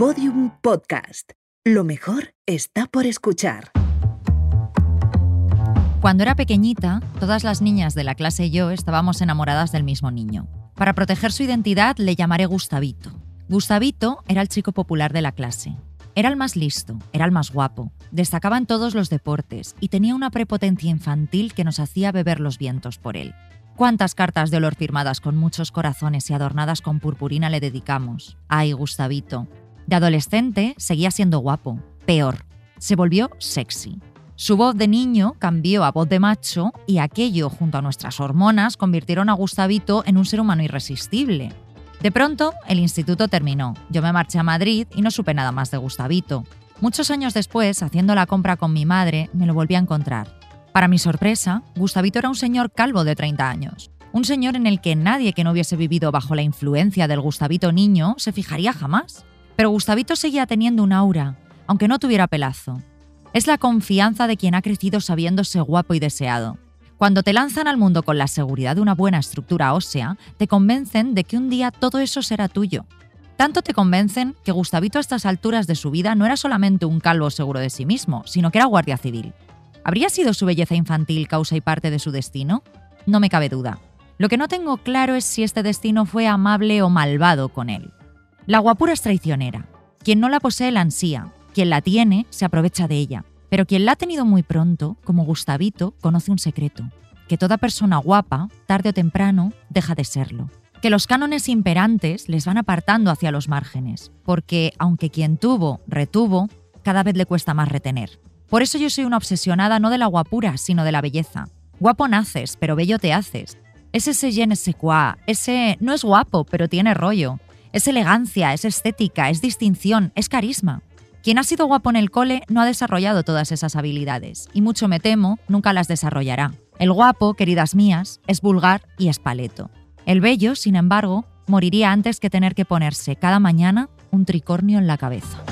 Podium Podcast. Lo mejor está por escuchar. Cuando era pequeñita, todas las niñas de la clase y yo estábamos enamoradas del mismo niño. Para proteger su identidad le llamaré Gustavito. Gustavito era el chico popular de la clase. Era el más listo, era el más guapo, destacaba en todos los deportes y tenía una prepotencia infantil que nos hacía beber los vientos por él. ¿Cuántas cartas de olor firmadas con muchos corazones y adornadas con purpurina le dedicamos? Ay, Gustavito. De adolescente seguía siendo guapo. Peor, se volvió sexy. Su voz de niño cambió a voz de macho y aquello, junto a nuestras hormonas, convirtieron a Gustavito en un ser humano irresistible. De pronto, el instituto terminó. Yo me marché a Madrid y no supe nada más de Gustavito. Muchos años después, haciendo la compra con mi madre, me lo volví a encontrar. Para mi sorpresa, Gustavito era un señor calvo de 30 años. Un señor en el que nadie que no hubiese vivido bajo la influencia del Gustavito niño se fijaría jamás. Pero Gustavito seguía teniendo un aura, aunque no tuviera pelazo. Es la confianza de quien ha crecido sabiéndose guapo y deseado. Cuando te lanzan al mundo con la seguridad de una buena estructura ósea, te convencen de que un día todo eso será tuyo. Tanto te convencen que Gustavito a estas alturas de su vida no era solamente un calvo seguro de sí mismo, sino que era guardia civil. ¿Habría sido su belleza infantil causa y parte de su destino? No me cabe duda. Lo que no tengo claro es si este destino fue amable o malvado con él. La guapura es traicionera. Quien no la posee la ansía, quien la tiene se aprovecha de ella, pero quien la ha tenido muy pronto, como Gustavito, conoce un secreto, que toda persona guapa, tarde o temprano, deja de serlo. Que los cánones imperantes les van apartando hacia los márgenes, porque aunque quien tuvo, retuvo, cada vez le cuesta más retener. Por eso yo soy una obsesionada no de la guapura, sino de la belleza. Guapo naces, pero bello te haces. Es ese je ne sais quoi, ese no es guapo, pero tiene rollo. Es elegancia, es estética, es distinción, es carisma. Quien ha sido guapo en el cole no ha desarrollado todas esas habilidades, y mucho me temo, nunca las desarrollará. El guapo, queridas mías, es vulgar y es paleto. El bello, sin embargo, moriría antes que tener que ponerse cada mañana un tricornio en la cabeza.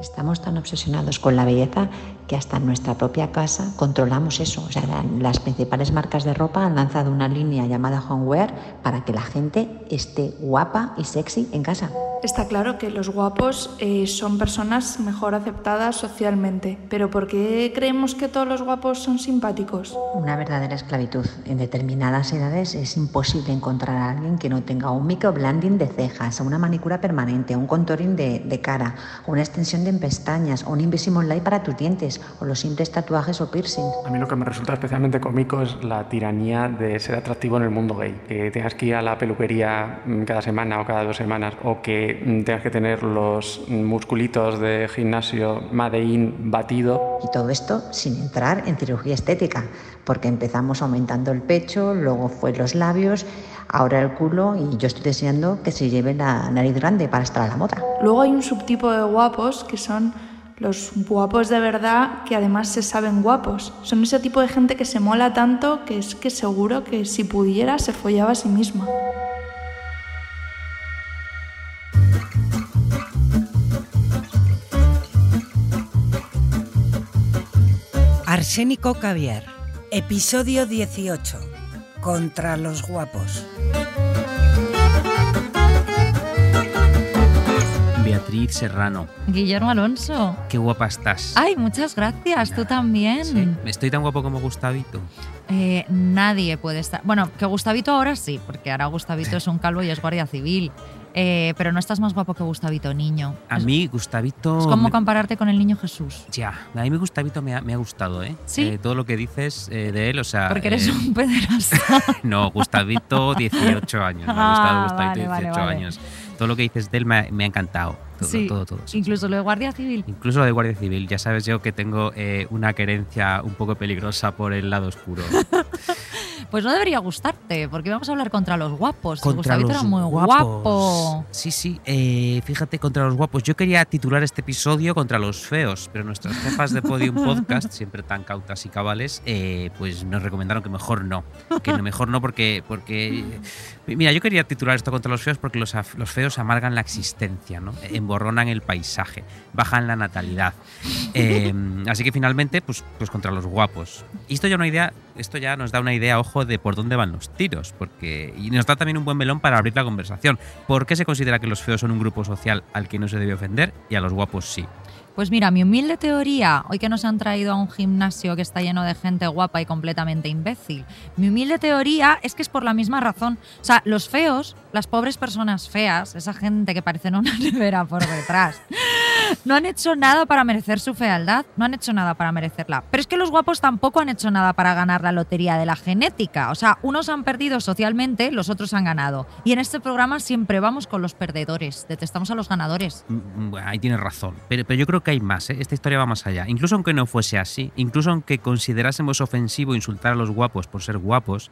Estamos tan obsesionados con la belleza que hasta en nuestra propia casa controlamos eso. O sea, las principales marcas de ropa han lanzado una línea llamada Homewear para que la gente esté guapa y sexy en casa. Está claro que los guapos eh, son personas mejor aceptadas socialmente, pero ¿por qué creemos que todos los guapos son simpáticos? Una verdadera esclavitud. En determinadas edades es imposible encontrar a alguien que no tenga un microblending de cejas, una manicura permanente, un contouring de, de cara, una extensión de pestañas, un Invisimon para tus dientes, o los simples tatuajes o piercing. A mí lo que me resulta especialmente cómico es la tiranía de ser atractivo en el mundo gay. Que tengas que ir a la peluquería mm, cada semana o cada dos semanas, o que Mm, tengas que tener los musculitos de gimnasio Madein batido. Y todo esto sin entrar en cirugía estética, porque empezamos aumentando el pecho, luego fue los labios, ahora el culo y yo estoy deseando que se lleve la nariz grande para estar a la moda. Luego hay un subtipo de guapos que son los guapos de verdad que además se saben guapos. Son ese tipo de gente que se mola tanto que es que seguro que si pudiera se follaba a sí misma. Arsénico Caviar, episodio 18. Contra los guapos. Beatriz Serrano. Guillermo Alonso. Qué guapa estás. Ay, muchas gracias, tú también. Sí, ¿Estoy tan guapo como Gustavito? Eh, nadie puede estar. Bueno, que Gustavito ahora sí, porque ahora Gustavito es un calvo y es guardia civil. Eh, pero no estás más guapo que Gustavito, niño. A mí, Gustavito. Es como compararte con el niño Jesús. Ya, a mí mi Gustavito me ha, me ha gustado, ¿eh? Sí. Eh, todo lo que dices eh, de él, o sea. Porque eres eh, un pederasta. no, Gustavito, 18 años. Me ha Ah, gustado Gustavito, vale, 18 vale, vale. años. Todo lo que dices de él me ha, me ha encantado. Todo, sí, todo, todo. sí, incluso lo de guardia civil. Incluso lo de Guardia Civil. Ya sabes yo que tengo eh, una querencia un poco peligrosa por el lado oscuro. Pues no debería gustarte, porque vamos a hablar contra los guapos. Contra Gustavito los era muy guapos. guapo. Sí, sí. eh, fíjate, contra los guapos. Yo quería titular este episodio contra los feos, pero nuestras jefas de Podium Podcast, siempre tan cautas y cabales, eh, pues nos recomendaron que mejor no. Que mejor no porque, porque... Mira, yo quería titular esto contra los feos porque los, los feos amargan la existencia, ¿no? Emborronan el paisaje, bajan la natalidad. Eh, así que finalmente, pues, pues contra los guapos. Y esto ya, una idea, esto ya nos da una idea, ojo, de por dónde van los tiros, porque y nos da también un buen melón para abrir la conversación. ¿Por qué se considera que los feos son un grupo social al que no se debe ofender y a los guapos sí? Pues mira, mi humilde teoría, hoy que nos han traído a un gimnasio que está lleno de gente guapa y completamente imbécil, mi humilde teoría es que es por la misma razón. O sea, los feos, las pobres personas feas, esa gente que parece una nevera por detrás, no han hecho nada para merecer su fealdad, no han hecho nada para merecerla. Pero es que los guapos tampoco han hecho nada para ganar la lotería de la genética. O sea, unos han perdido socialmente, los otros han ganado. Y en este programa siempre vamos con los perdedores, detestamos a los ganadores. Mm, bueno, ahí tienes razón, pero, pero yo creo que hay más, ¿eh? esta historia va más allá. Incluso aunque no fuese así, incluso aunque considerásemos ofensivo insultar a los guapos por ser guapos,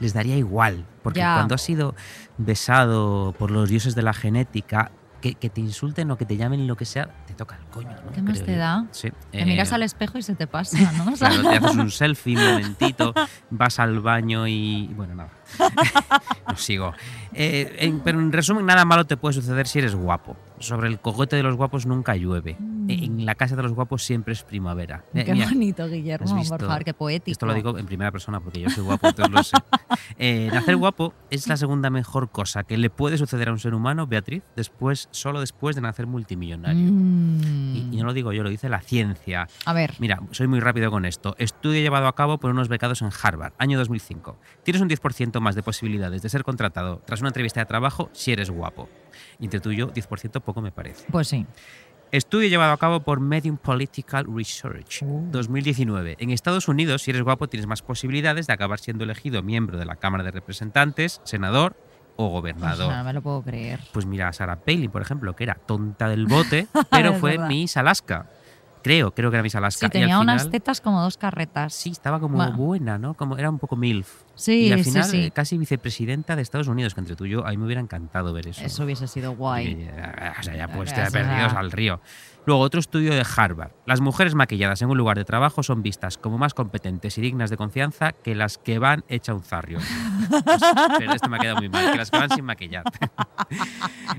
les daría igual, porque Ya. cuando has sido besado por los dioses de la genética, que, que te insulten o que te llamen lo que sea, te toca el coño, ¿no? ¿Qué más Creo te yo. da? Sí. Te eh, miras al espejo y se te pasa, ¿no? Claro, te haces un selfie un momentito, vas al baño y. Bueno, nada. no sigo. Eh, en- pero en resumen, nada malo te puede suceder si eres guapo. Sobre el cogote de los guapos nunca llueve. En la casa de los guapos siempre es primavera. Eh, Mm. Qué mira, bonito, ¿has Guillermo, por favor, qué poético. Esto lo digo en primera persona porque yo soy guapo, entonces lo sé. Eh, nacer guapo es la segunda mejor cosa que le puede suceder a un ser humano, Beatriz, después, solo después de nacer multimillonario. Mm. Y, y no lo digo yo, lo dice la ciencia. A ver, Mira, soy muy rápido con esto. Estudio llevado a cabo por unos becados en Harvard, año 2005. Tienes un 10% más de posibilidades de ser contratado tras una entrevista de trabajo si eres guapo. Y entre tú y yo, 10% poco me parece. pues sí. Estudio llevado a cabo por Medium Political Research, 2019. En Estados Unidos, si eres guapo, tienes más posibilidades de acabar siendo elegido miembro de la Cámara de Representantes, senador o gobernador. sea, no me lo puedo creer. Pues mira, Sarah Palin, por ejemplo, que era tonta del bote, pero fue verdad. Miss Alaska. Creo, creo que era Miss Alaska. Sí, Y al tenía unas final- tetas como dos carretas. Sí, estaba como Bueno. buena, ¿no? Como era un poco MILF. Sí, y al sí, final sí. eh, casi vicepresidenta de Estados Unidos, que entre tú y yo, a mí me hubiera encantado ver eso. Eso hubiese sido guay. Y, eh, O sea, ya pues te perdidos al río. Luego, otro estudio de Harvard. Las mujeres maquilladas en un lugar de trabajo son vistas como más competentes y dignas de confianza que las que van hecha un zarrio. Pues, pero esto me ha quedado muy mal, que las que van sin maquillar.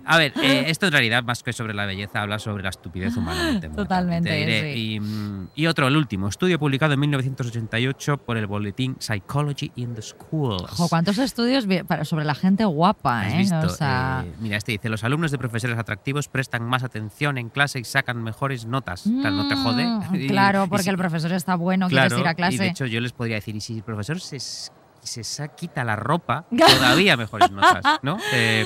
A ver, eh, esto en realidad, más que sobre la belleza, habla sobre la estupidez humana. Totalmente, Te diré. sí. Y, mm, y otro, el último, estudio publicado en 1988 por el boletín Psychology in the Schools. Ojo, ¿cuántos estudios para- sobre la gente guapa, ¿Has eh? visto? O sea, Eh, mira, este dice, los alumnos de profesores atractivos prestan más atención en clase y sacan mejores notas. Claro, no te jode. mm, Y- claro, porque si- el profesor está bueno, claro, quieres ir a Y de clase. hecho yo les podría decir, y si el profesor se, se quita la ropa, todavía mejores notas, ¿no? Eh,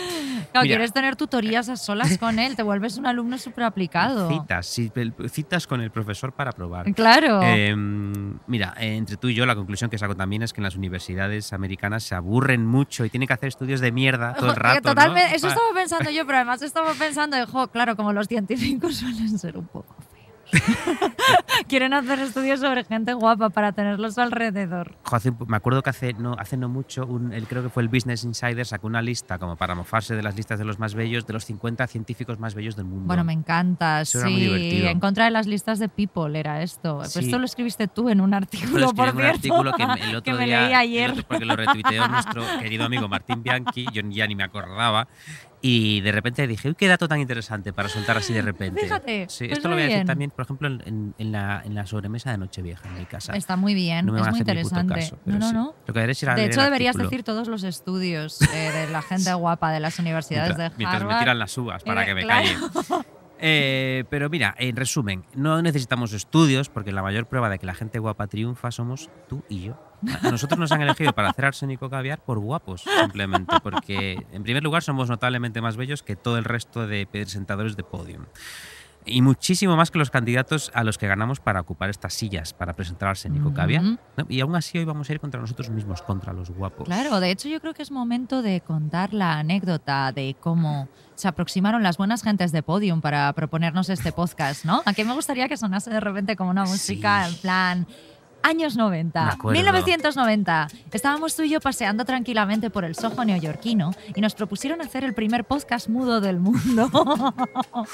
Claro, mira. quieres tener tutorías a solas con él, te vuelves un alumno súper aplicado. citas, sí, citas con el profesor para probar. Claro. Eh, mira, entre tú y yo la conclusión que saco también es que en las universidades americanas se aburren mucho y tienen que hacer estudios de mierda todo el rato. eso estaba pensando yo, pero además estaba pensando, de, jo, claro, como los científicos suelen ser un poco. Quieren hacer estudios sobre gente guapa para tenerlos alrededor. Me acuerdo que hace no, hace no mucho, un, el, creo que fue el Business Insider, sacó una lista como para mofarse de las listas de los más bellos, de los 50 científicos más bellos del mundo. Bueno, me encanta, Eso era sí. muy divertido. En contra de las listas de People era esto. Pues Sí. esto lo escribiste tú en un Lo artículo, por en un cierto, artículo que el otro que me día, leí el ayer. otro- porque lo retuiteó nuestro querido amigo Martín Bianchi, yo ya ni me acordaba. Y de repente dije, uy, qué dato tan interesante para soltar así de repente. Fíjate, Sí, pues esto lo voy a decir bien. también, por ejemplo, en, en- la, en la sobremesa de Nochevieja en mi casa. Está muy bien, no me es van a muy hacer ni puto interesante. caso, no, no, sí. no. Lo que haré a De hecho, deberías artículo. decir todos los estudios eh, de la gente guapa de las universidades mientras, de mientras Harvard. me tiran las uvas para Eh, que me claro. calle. Eh, pero mira, en resumen, no necesitamos estudios porque la mayor prueba de que la gente guapa triunfa somos tú y yo. A nosotros nos han elegido para hacer arsénico caviar por guapos, simplemente, porque en primer lugar somos notablemente más bellos que todo el resto de presentadores de podium. Y muchísimo más que los candidatos a los que ganamos para ocupar estas sillas, para presentar arsénico caviar. Ujú. ¿no? Y aún así hoy vamos a ir contra nosotros mismos, contra los guapos. Claro, de hecho yo creo que es momento de contar la anécdota de cómo se aproximaron las buenas gentes de Podium para proponernos este podcast, ¿no? A que me gustaría que sonase de repente como una música Sí. en plan años Me 90, acuerdo. 1990. Estábamos tú y yo paseando tranquilamente por el Soho neoyorquino y nos propusieron hacer el primer podcast mudo del mundo.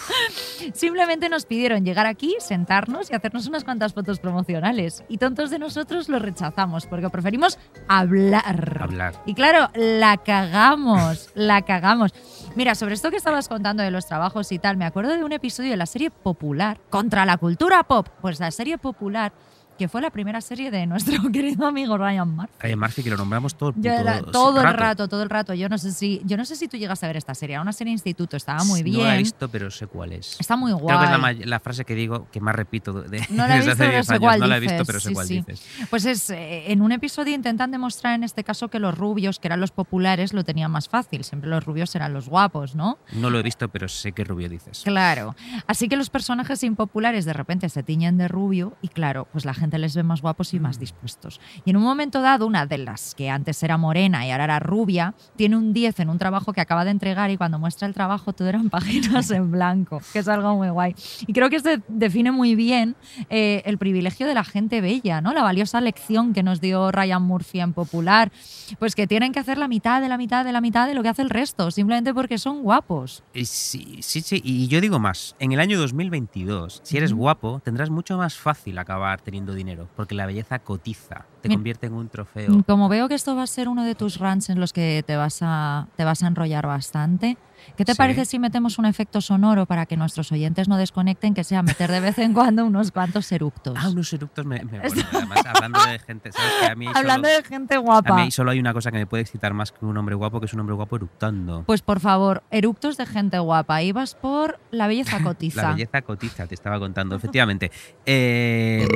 Simplemente nos pidieron llegar aquí, sentarnos y hacernos unas cuantas fotos promocionales. Y tontos de nosotros lo rechazamos porque preferimos hablar. Hablar. Y claro, la cagamos, la cagamos. Mira, sobre esto que estabas contando de los trabajos y tal, me acuerdo de un episodio de la serie Popular contra la cultura pop. Pues la serie Popular que fue la primera serie de nuestro querido amigo Ryan Murphy. Ryan Murphy, que lo nombramos todo, el Yo era- todo el rato. rato, todo el rato. Yo no sé si, yo no sé si tú llegas a ver esta serie. Era una serie de instituto, estaba muy bien. No la he visto, pero sé cuál es. Está muy guay. Creo que es la, frase que digo que más repito de, No la he desde visto, hace pero 10 sé años. cuál no la he visto, pero sé sí, cuál sí. dices. Pues es, eh, en un episodio intentan demostrar en este caso que los rubios, que eran los populares, lo tenían más fácil. Siempre los rubios eran los guapos, ¿no? No lo he visto, pero sé qué rubio dices. Claro. Así que los personajes impopulares de repente se tiñen de rubio y claro, pues la gente les ve más guapos y más dispuestos. Y en un momento dado, una de las que antes era morena y ahora era rubia, tiene un 10 en un trabajo que acaba de entregar y cuando muestra el trabajo todo eran páginas en blanco, que es algo muy guay. Y creo que esto define muy bien eh, el privilegio de la gente bella, ¿no? La valiosa lección que nos dio Ryan Murphy en Popular, pues que tienen que hacer la mitad de la mitad de la mitad de lo que hace el resto, simplemente porque son guapos. Y Sí, sí, sí, y yo digo más. En el año 2022, si eres guapo, tendrás mucho más fácil acabar teniendo dinero, porque la belleza cotiza, te convierte en un trofeo. Como veo que esto va a ser uno de tus runs en los que te vas a, te vas a enrollar bastante, ¿qué te Sí. parece si metemos un efecto sonoro para que nuestros oyentes no desconecten, que sea meter de vez en cuando unos cuantos eructos? Ah, unos eructos me, me- bueno, además hablando de gente, ¿sabes? Que a mí Hablando solo, de gente a guapa. mí solo hay una cosa que me puede excitar más que un hombre guapo, que es un hombre guapo eructando. Pues por favor, eructos de gente guapa. Ibas por la belleza cotiza. La belleza cotiza, te estaba contando, efectivamente. Eh,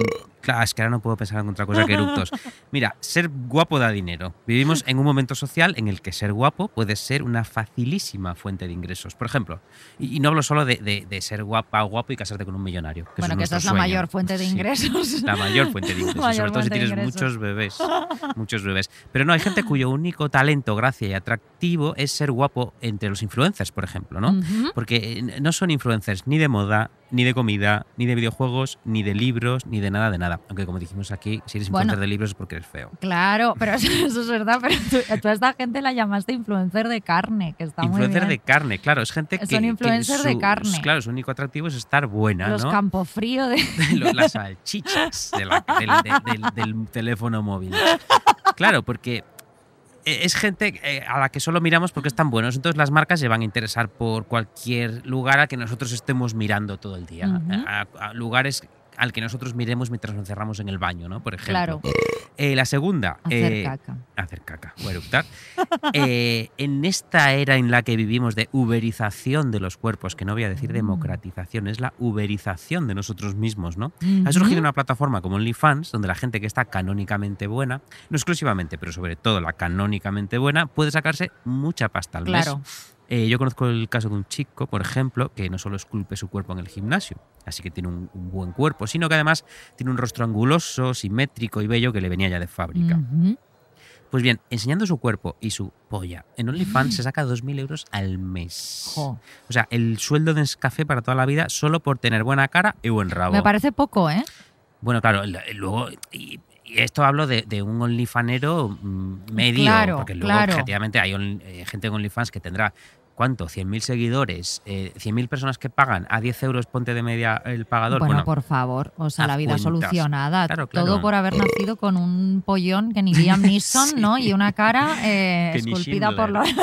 claro, es que ahora no puedo pensar en otra cosa que eructos. Mira, ser guapo da dinero. Vivimos en un momento social en el que ser guapo puede ser una facilísima fuente de ingresos. Por ejemplo, y, y no hablo solo de, de- de ser guapa, guapo y casarte con un millonario. Que bueno, que nuestro es la sueño. mayor fuente de Sí, ingresos. la mayor fuente de ingresos, sobre todo si fuente tienes muchos bebés. Muchos bebés. Pero no, hay gente cuyo único talento, gracia y atractivo es ser guapo entre los influencers, por ejemplo, ¿no? Porque eh, no son influencers ni de moda, ni de comida, ni de videojuegos, ni de libros, ni de nada de nada. Aunque como dijimos aquí, si eres Bueno. influencer de libros es porque eres feo. Claro, pero eso, eso es verdad. Pero tú, tú a esta gente la llamaste influencer de carne, que está influencer muy de bien. carne, claro, es gente que... Son influencers de carne. Claro, su único atractivo es estar buena, Los ¿no? campofrío de... Las salchichas de la- del, de- del- del teléfono móvil. Claro, porque es gente eh, a la que solo miramos porque están buenos. Entonces las marcas se van a interesar por cualquier lugar al que nosotros estemos mirando todo el día. A lugares al que nosotros miremos mientras nos encerramos en el baño, ¿no? Por ejemplo. Claro, Eh, la segunda. hacer eh, caca. hacer caca o eructar. Eh, en esta era en la que vivimos de uberización de los cuerpos, que no voy a decir Mm. democratización, es la uberización de nosotros mismos, ¿no? Ha surgido una plataforma como OnlyFans, donde la gente que está canónicamente buena, no exclusivamente, pero sobre todo la canónicamente buena, puede sacarse mucha pasta al mes. Eh, yo conozco el caso de un chico, por ejemplo, que no solo esculpe su cuerpo en el gimnasio, así que tiene un, un buen cuerpo, sino que además tiene un rostro anguloso, simétrico y bello que le venía ya de fábrica. Pues bien, enseñando su cuerpo y su polla en OnlyFans se saca 2.000 euros al mes. Jo. O sea, el sueldo de Nescafé para toda la vida solo por tener buena cara y buen rabo. Me parece poco, ¿eh? Bueno, claro, luego... Y, y esto hablo de, de un OnlyFanero mm, medio, Claro, porque luego claro. objetivamente hay on- eh, gente en OnlyFans que tendrá, ¿cuánto? 100.000 seguidores, eh, 100.000 personas que pagan a 10 euros, ponte de media el pagador. Bueno, Bueno, por favor, o sea, la vida cuentas. solucionada. Claro, claro. Todo por haber nacido con un pollón que ni Liam Neeson, Sí. ¿no? Y una cara eh, esculpida por los...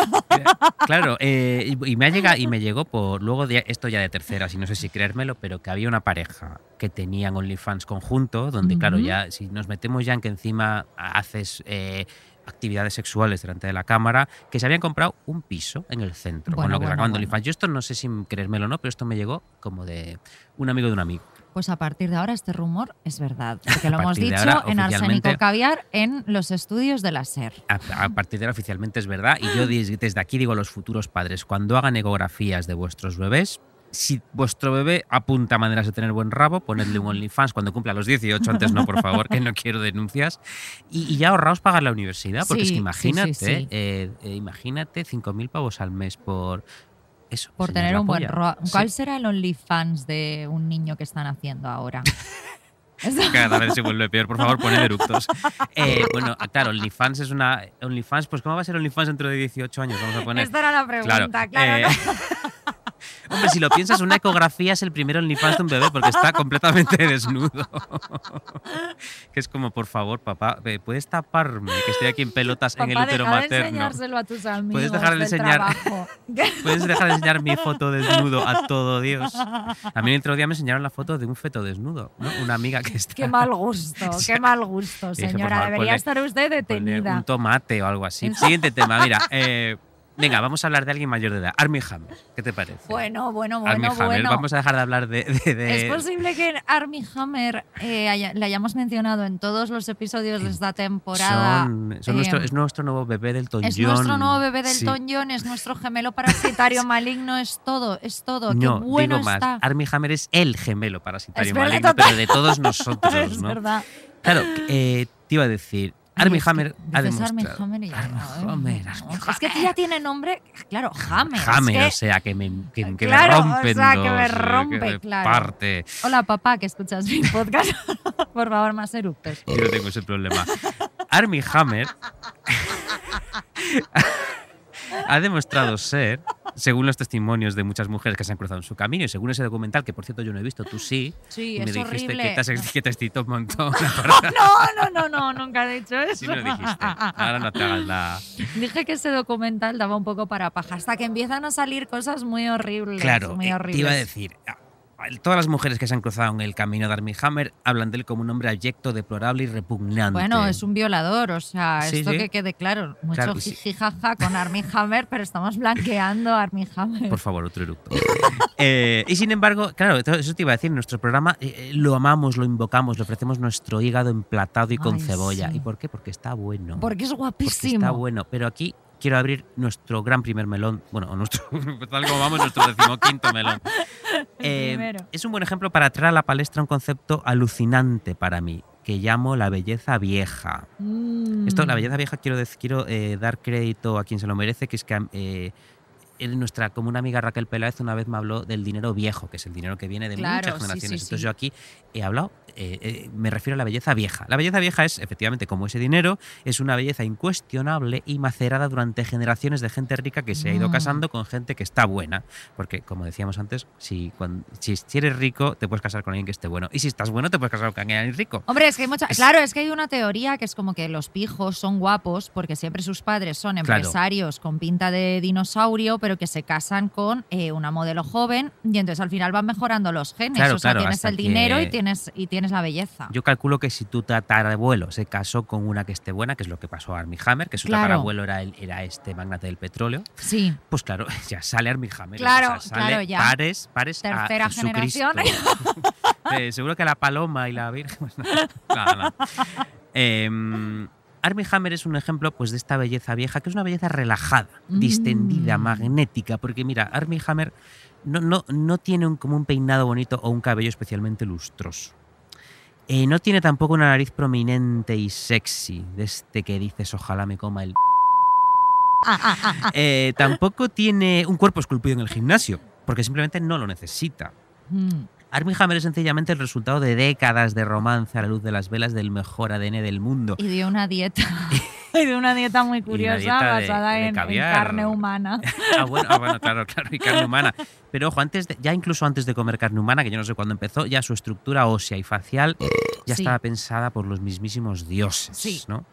Claro, eh, y, me ha llegado, y me llegó por luego de esto ya de terceras, y no sé si creérmelo, pero que había una pareja que tenían OnlyFans conjunto, donde claro, ya si nos metemos ya en que encima haces eh, actividades sexuales delante de la cámara, que se habían comprado un piso en el centro, con Bueno, lo que bueno, sacaban bueno. Yo esto no sé si creérmelo o no, pero esto me llegó como de un amigo de un amigo. Pues a partir de ahora este rumor es verdad, porque lo hemos dicho ahora, en Arsénico Caviar en los estudios de la SER. A, a partir de ahora oficialmente es verdad. Y yo des- desde aquí digo a los futuros padres, cuando hagan ecografías de vuestros bebés, si vuestro bebé apunta maneras de tener buen rabo, ponedle un OnlyFans cuando cumpla los 18, antes no, por favor, que no quiero denuncias. Y, y ya ahorraos pagar la universidad, porque es Sí, que sí, imagínate, sí, sí. eh, eh, imagínate 5.000 pavos al mes por eso. Por tener un buen Sí. ¿Cuál será el OnlyFans de un niño que están haciendo ahora? Cada vez se vuelve peor, por favor, poned eructos. Eh, bueno, claro, OnlyFans es una. OnlyFans, pues ¿cómo va a ser OnlyFans dentro de 18 años? Vamos a poner. Esta era la pregunta, claro. eh, ¿no? Hombre, si lo piensas, una ecografía es el primer OnlyFans de un bebé porque está completamente desnudo. que es como, por favor, papá, eh, ¿puedes taparme? Que estoy aquí en pelotas en el Papá, útero deja de materno. enseñárselo a tus amigos Puedes dejar de enseñar-. Puedes dejar de enseñar mi foto desnudo a todo Dios. A mí el otro día me enseñaron la foto de un feto desnudo, ¿no? Una amiga que está. Qué mal gusto, qué mal gusto, Dije, por señora. favor, Debería ponle- estar usted detenida. un tomate o algo así. En- Siguiente tema, mira. eh, venga, vamos a hablar de alguien mayor de edad. Armie Hammer, ¿qué te parece? Bueno, bueno, Armie bueno, Hammer, bueno. vamos a dejar de hablar de. de- de- Es posible que Armie Hammer eh, haya- le hayamos mencionado en todos los episodios de esta temporada. Son, son Eh, nuestro, es nuestro nuevo bebé del John. Es nuestro nuevo bebé del Sí. Es nuestro gemelo parasitario maligno, es todo, es todo. No, Qué bueno digo más. está. Armie Hammer es el gemelo parasitario Es verdad, maligno, total. pero de todos nosotros, es ¿no? verdad. Claro, eh, te iba a decir. Es que Hammer ha demostrado. Hammer y ya- Armie ay, Hammer, Es que ya tiene nombre, claro, Hammer. es Hammer, que- o sea, que me, que, que Claro, o me rompen sea, que me eh, rompe, me claro. parte. Hola papá, que escuchas mi podcast. Por favor, más eructos. Yo no tengo ese problema. Armie Hammer ha demostrado ser, según los testimonios de muchas mujeres que se han cruzado en su camino y según ese documental, que por cierto yo no he visto, tú sí, Sí, me es dijiste horrible. que te, has- que te excitó un montón. No, no, no, no, nunca he dicho eso. Sí me lo dijiste. Ahora no te hagas la... Dije que ese documental daba un poco para paja, hasta que empiezan a salir cosas muy horribles. Claro, muy eh, horribles. te iba a decir, todas las mujeres que se han cruzado en el camino de Armie Hammer hablan de él como un hombre abyecto, deplorable y repugnante. Bueno, es un violador, o sea, Sí, esto sí. que quede claro. Mucho Claro, y sí. jiji jaja con Armie Hammer, pero estamos blanqueando a Armie Hammer. Por favor, otro eructo. Eh, y sin embargo, claro, eso te iba a decir, nuestro programa eh, eh, lo amamos, lo invocamos, le ofrecemos nuestro hígado emplatado y con Ay, cebolla. ¿Y por qué? Porque está bueno. Porque es Porque guapísimo. está bueno. Pero aquí quiero abrir nuestro gran primer melón. Bueno, o nuestro, tal como vamos, nuestro decimoquinto melón. Eh, es un buen ejemplo para traer a la palestra un concepto alucinante para mí, que llamo la belleza vieja. Mm. Esto, la belleza vieja, quiero, quiero eh, dar crédito a quien se lo merece, que es que eh, en nuestra común amiga Raquel Peláez una vez me habló del dinero viejo, que es el dinero que viene de Claro, muchas sí, sí, generaciones. sí. Entonces yo aquí he hablado, eh, eh, me refiero a la belleza vieja. La belleza vieja es, efectivamente, como ese dinero, es una belleza incuestionable y macerada durante generaciones de gente rica que se ha ido Mm. casando con gente que está buena. Porque, como decíamos antes, si, cuan- si, eres rico, te puedes casar con alguien que esté bueno. Y si estás bueno, te puedes casar con alguien rico. Hombre, es que hay mucha. Es- Claro, es que hay una teoría que es como que los pijos son guapos porque siempre sus padres son Claro. empresarios con pinta de dinosaurio, pero que se casan con eh, una modelo joven y entonces al final van mejorando los genes. Claro, o sea, claro, tienes el dinero que- y tienes, y tienes la belleza. Yo calculo que si tu tatarabuelo se casó con una que esté buena, que es lo que pasó a Armie Hammer, que su Claro. tatarabuelo era, el- era este magnate del petróleo, Sí. pues claro, ya sale Armie Hammer. Claro, o sea, sale claro, ya. Pares, pares Tercera generación. Eh, seguro que la paloma y la virgen. pues no, no, no. Armie Hammer es un ejemplo pues, de esta belleza vieja, que es una belleza relajada, Mm. distendida, magnética, porque mira, Armie Hammer no, no, no tiene un, como un peinado bonito o un cabello especialmente lustroso. Eh, no tiene tampoco una nariz prominente y sexy, de este que dices ojalá me coma el... Eh, tampoco tiene un cuerpo esculpido en el gimnasio, porque simplemente no lo necesita. Mm. Armie Hammer es sencillamente el resultado de décadas de romance a la luz de las velas del mejor ADN del mundo. Y de una dieta. y de una dieta muy curiosa dieta de- basada de en- carne humana. Ah bueno, ah, bueno, claro, claro, y carne humana. Pero ojo, antes de- ya incluso antes de comer carne humana, que yo no sé cuándo empezó, ya su estructura ósea y facial ya Sí. estaba pensada por los mismísimos dioses, Sí. ¿no?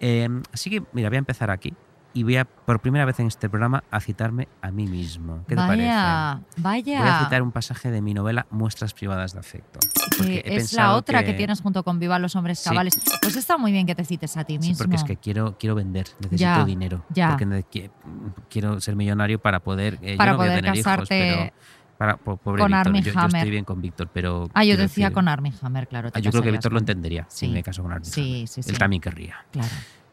Eh, así que, mira, voy a empezar aquí y voy a, por primera vez en este programa, a citarme a mí mismo. ¿Qué te vaya, parece? vaya. Voy a citar un pasaje de mi novela Muestras privadas de afecto. que es la otra que... tienes junto con Viva los hombres Sí. cabales. Pues está muy bien que te cites a ti Sí, mismo. porque es que quiero, quiero vender, necesito Ya, dinero. ya. Porque quiero ser millonario para poder. eh, yo Para no voy a poder tener hijos, casarte pero para, po- pobre con Armie yo, yo Hammer. estoy bien con Víctor, pero. ah, yo decía decir- con Armie Hammer, claro. te Ah, yo creo que Víctor lo con- entendería si Sí. me caso con Armie Sí, Hammer. sí, sí. Él también querría. Claro.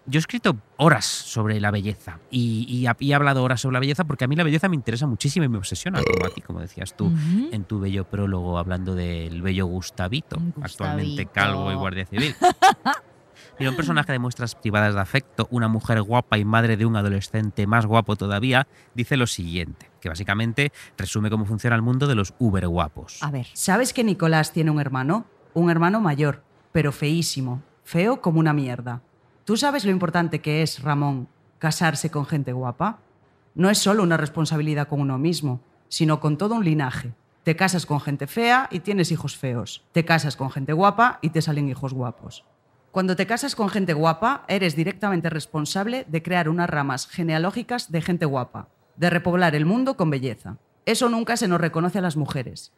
Yo he escrito horas sobre la belleza y, y ha- y he hablado horas sobre la belleza porque a mí la belleza me interesa muchísimo y me obsesiona, como a ti, como decías tú. En tu bello prólogo hablando del bello Gustavito, actualmente Gustavito. calvo y guardia civil. Mira, un personaje de muestras privadas de afecto, una mujer guapa y madre de un adolescente más guapo todavía, dice lo siguiente, que básicamente resume cómo funciona el mundo de los uber guapos. A ver. ¿Sabes que Nicolás tiene un hermano? Un hermano mayor, pero feísimo, feo como una mierda. ¿Tú sabes lo importante que es, Ramón, casarse con gente guapa? No es solo una responsabilidad con uno mismo, sino con todo un linaje. Te casas con gente fea y tienes hijos feos. Te casas con gente guapa y te salen hijos guapos. Cuando te casas con gente guapa, eres directamente responsable de crear unas ramas genealógicas de gente guapa, de repoblar el mundo con belleza. Eso nunca se nos reconoce a las mujeres.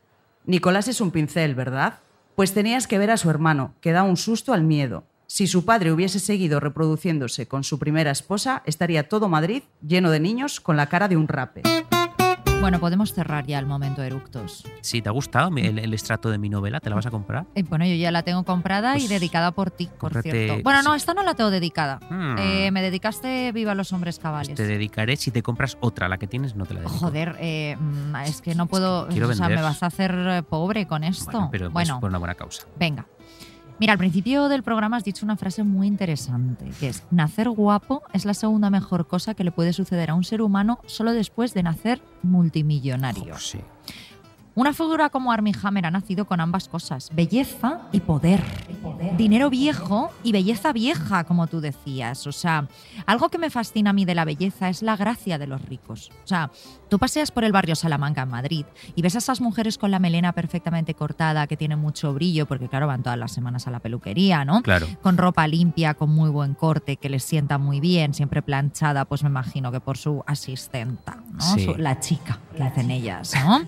Nicolás es un pincel, ¿verdad? Pues tenías que ver a su hermano, que da un susto al miedo. Si su padre hubiese seguido reproduciéndose con su primera esposa, estaría todo Madrid lleno de niños con la cara de un rape. Bueno, podemos cerrar ya el momento eructos. Si te ha gustado el, el estrato de mi novela, ¿te la vas a comprar? Eh, bueno, yo ya la tengo comprada y Pues, dedicada por ti, por cómprate- cierto. Bueno, no, sí. esta no la tengo dedicada. Hmm. Eh, me dedicaste Viva los hombres cabales. Te dedicaré si te compras otra, la que tienes no te la dedico. Joder, eh, mm, es que no puedo. quiero o sea, me vas a hacer eh, pobre con esto. Bueno, pero Bueno, es por una buena causa. venga. Mira, al principio del programa has dicho una frase muy interesante, que es, nacer guapo es la segunda mejor cosa que le puede suceder a un ser humano solo después de nacer multimillonario. Sí. Una figura como Armie Hammer ha nacido con ambas cosas, belleza y poder. Dinero viejo y belleza vieja, como tú decías. O sea, algo que me fascina a mí de la belleza es la gracia de los ricos. O sea, tú paseas por el barrio Salamanca en Madrid y ves a esas mujeres con la melena perfectamente cortada, que tienen mucho brillo, porque claro, van todas las semanas a la peluquería, ¿no? Claro. con ropa limpia, con muy buen corte, que les sienta muy bien, siempre planchada, pues me imagino que por su asistenta, ¿no? Sí. Su- la chica que hacen ellas, ¿no?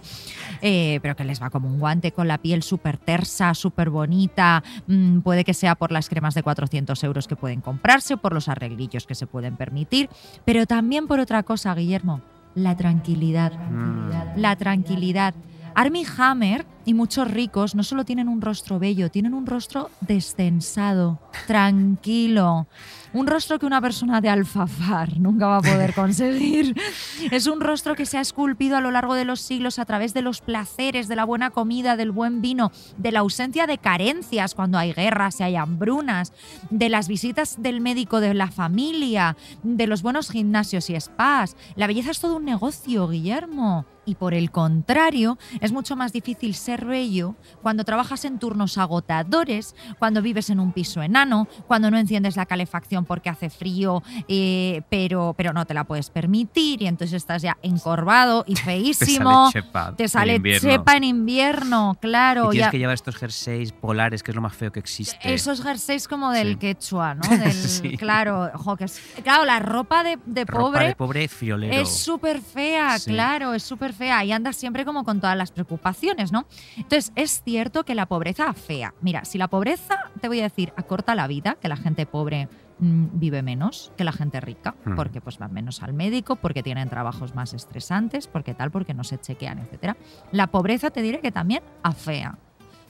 Eh, pero que les va como un guante con la piel súper tersa, súper bonita. mm, puede que sea por las cremas de 400 euros que pueden comprarse o por los arreglillos que se pueden permitir, pero también por otra cosa, Guillermo, la tranquilidad. Mm. La tranquilidad. Armie Hammer y muchos ricos no solo tienen un rostro bello, tienen un rostro descensado, tranquilo. Un rostro que una persona de alfafar nunca va a poder conseguir. Es un rostro que se ha esculpido a lo largo de los siglos a través de los placeres, de la buena comida, del buen vino, de la ausencia de carencias cuando hay guerras y hay hambrunas, de las visitas del médico de la familia, de los buenos gimnasios y spas. La belleza es todo un negocio, Guillermo. Y por el contrario, es mucho más difícil ser bello cuando trabajas en turnos agotadores, cuando vives en un piso enano, cuando no enciendes la calefacción porque hace frío, eh, pero, pero no te la puedes permitir y entonces estás ya encorvado y feísimo. Te sale chepa. Te en sale invierno. chepa en invierno, claro. Y tienes ya- que llevar estos jerseys polares, que es lo más feo que existe. esos jerseys como del Sí. quechua, ¿no? Del, Sí. Claro, que es- claro, la ropa de, de Ropa pobre de pobre friolero. es súper fea, Sí. claro, es súper fea y andas siempre como con todas las preocupaciones, ¿no? Entonces, es cierto que la pobreza fea. Mira, si la pobreza, te voy a decir, acorta la vida, que la gente pobre mm, vive menos que la gente rica, Hmm. porque pues van menos al médico, porque tienen trabajos más estresantes, porque tal, porque no se chequean, etcétera. La pobreza te diré que también afea.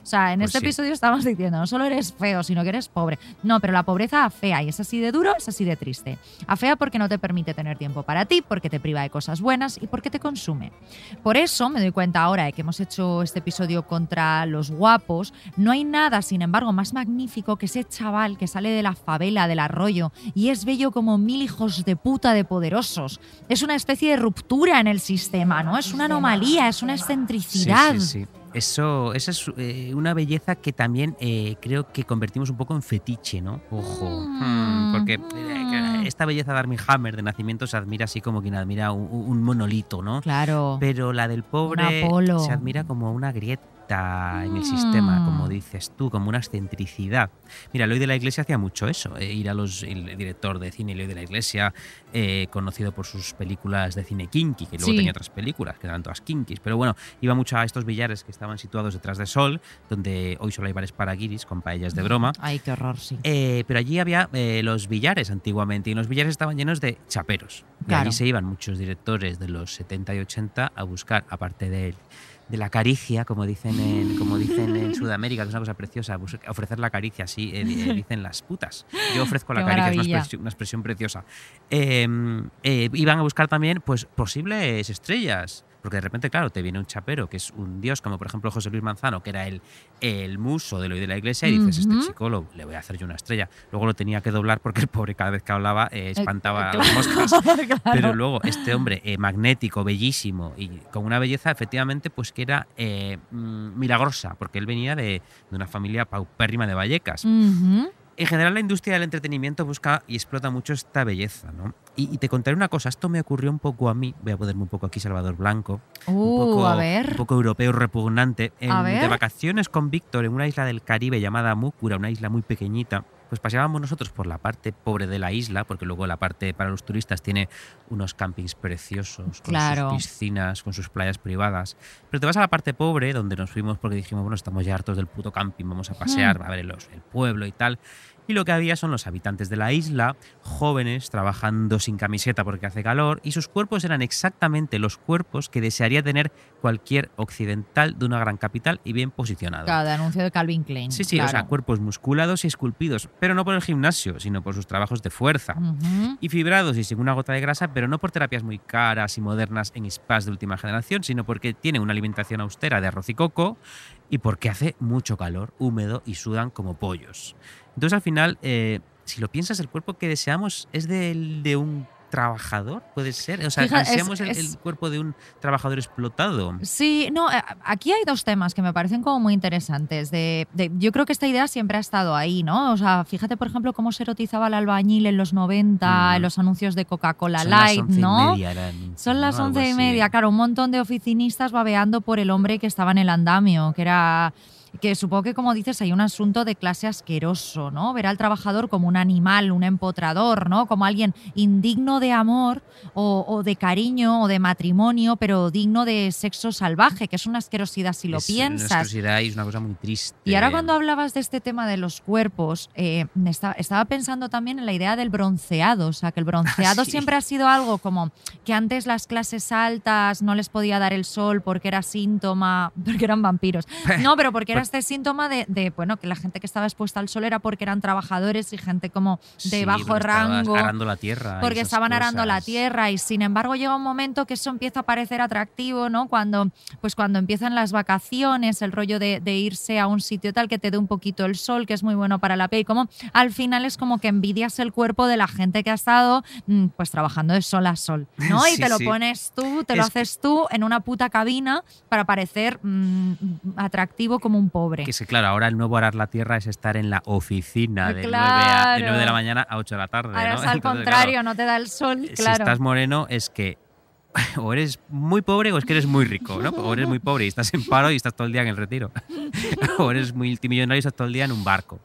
O sea, en Pues este sí. episodio estamos diciendo, no solo eres feo, sino que eres pobre. No, pero la pobreza afea y es así de duro, es así de triste. Afea porque no te permite tener tiempo para ti, porque te priva de cosas buenas y porque te consume. Por eso me doy cuenta ahora de que hemos hecho este episodio contra los guapos. No hay nada, sin embargo, más magnífico que ese chaval que sale de la favela, del arroyo, y es bello como mil hijos de puta de poderosos. Es una especie de ruptura en el sistema, ¿no? Es una anomalía, es una Sí, excentricidad. sí, sí. Eso, esa es eh, una belleza que también eh, creo que convertimos un poco en fetiche, ¿no? Ojo. Mm, Hmm, porque mm. eh, esta belleza de Armie Hammer de nacimiento se admira así como quien admira un, un monolito, ¿no? Claro. Pero la del pobre Apolo. se admira como una grieta en el sistema, Mm. como dices tú, como una excentricidad. Mira, Eloy de la Iglesia hacía mucho eso, eh, ir a los. El director de cine Eloy de la Iglesia, eh, conocido por sus películas de cine kinky, que luego Sí. tenía otras películas que eran todas kinkis, pero bueno, iba mucho a estos billares que estaban situados detrás de Sol, donde hoy solo hay bares para guiris con paellas de broma. Ay, qué horror, sí. Eh, pero allí había los billares antiguamente y los billares estaban llenos de chaperos. Y allí se iban muchos directores de los 70 y 80 a buscar, aparte de, de la caricia, como dicen en, como dicen en Sudamérica, que es una cosa preciosa, bus- ofrecer la caricia, así eh, eh, dicen las putas. Yo ofrezco la Qué caricia, es una expresión, una expresión preciosa. Eh, eh, iban a buscar también pues, posibles estrellas. Porque de repente, claro, te viene un chapero que es un dios, como por ejemplo José Luis Manzano, que era el, el muso de lo de la iglesia, y dices, este chico lo, le voy a hacer yo una estrella. Luego lo tenía que doblar porque el pobre cada vez que hablaba eh, espantaba a claro. las moscas. Claro. Pero luego este hombre eh, magnético, bellísimo y con una belleza efectivamente pues que era eh, mm, milagrosa, porque él venía de, de una familia paupérrima de Vallecas. En general la industria del entretenimiento busca y explota mucho esta belleza, ¿no? Y, y te contaré una cosa, esto me ocurrió un poco a mí, voy a ponerme un poco aquí Salvador Blanco, Uh, un poco, a ver. un poco europeo repugnante, en- de vacaciones con Víctor en una isla del Caribe llamada Múcura, una isla muy pequeñita. Pues paseábamos nosotros por la parte pobre de la isla, porque luego la parte para los turistas tiene unos campings preciosos, con Claro. sus piscinas, con sus playas privadas. Pero te vas a la parte pobre, donde nos fuimos porque dijimos, bueno, estamos ya hartos del puto camping, vamos a pasear, a ver los- el pueblo y tal. Y lo que había son los habitantes de la isla, jóvenes, trabajando sin camiseta porque hace calor, y sus cuerpos eran exactamente los cuerpos que desearía tener cualquier occidental de una gran capital y bien posicionado. Cada anuncio de Calvin Klein. Sí, sí, o sea, cuerpos musculados y esculpidos, pero no por el gimnasio, sino por sus trabajos de fuerza. Y fibrados y sin una gota de grasa, pero no por terapias muy caras y modernas en spas de última generación, sino porque tiene una alimentación austera de arroz y coco y porque hace mucho calor, húmedo y sudan como pollos. Entonces al final, eh, si lo piensas, el cuerpo que deseamos es del de un trabajador, puede ser. O sea, Fija, es- ansiamos el, es- el cuerpo de un trabajador explotado. Sí, no, eh, aquí hay dos temas que me parecen como muy interesantes. De, de- yo creo que esta idea siempre ha estado ahí, ¿no? O sea, fíjate, por ejemplo, cómo se erotizaba el albañil en los 90, Ujú. en los anuncios de Coca-Cola Son las Light, once y ¿no? media, eran, Son las ¿no? Once y media, claro, un montón de oficinistas babeando por el hombre que estaba en el andamio, que era que supongo que como dices hay un asunto de clase asqueroso, ¿no? Ver al trabajador como un animal, un empotrador, ¿no? Como alguien indigno de amor o, o de cariño o de matrimonio, pero digno de sexo salvaje, que es una asquerosidad si lo Es una piensas. asquerosidad y es una cosa muy triste. Y ahora cuando hablabas de este tema de los cuerpos, eh, estaba pensando también en la idea del bronceado, o sea, que el bronceado Sí. siempre ha sido algo como que antes las clases altas no les podía dar el sol porque era síntoma, porque eran vampiros. No, pero porque era este síntoma de, de, bueno, que la gente que estaba expuesta al sol era porque eran trabajadores y gente como de Sí, bajo rango arando la tierra. y porque estaban arando la cosas. tierra y sin embargo llega un momento que eso empieza a parecer atractivo, ¿no? Cuando, pues cuando empiezan las vacaciones, el rollo de, de irse a un sitio tal que te dé un poquito el sol, que es muy bueno para la piel, como al final es como que envidias el cuerpo de la gente que ha estado mm, pues trabajando de sol a sol, ¿no? Y Sí, te lo sí. pones tú, te lo Es que- haces tú en una puta cabina para parecer mm, atractivo como un pobre. Que que, claro, ahora el nuevo arar la tierra es estar en la oficina de, 9, a, de Claro. 9 de la mañana a 8 de la tarde. Ahora ¿no? es al Entonces, contrario, claro, no te da el sol, Si claro. estás moreno es que o eres muy pobre o es que eres muy rico, ¿no? O eres muy pobre y estás en paro y estás todo el día en el retiro. o eres multimillonario y estás todo el día en un barco.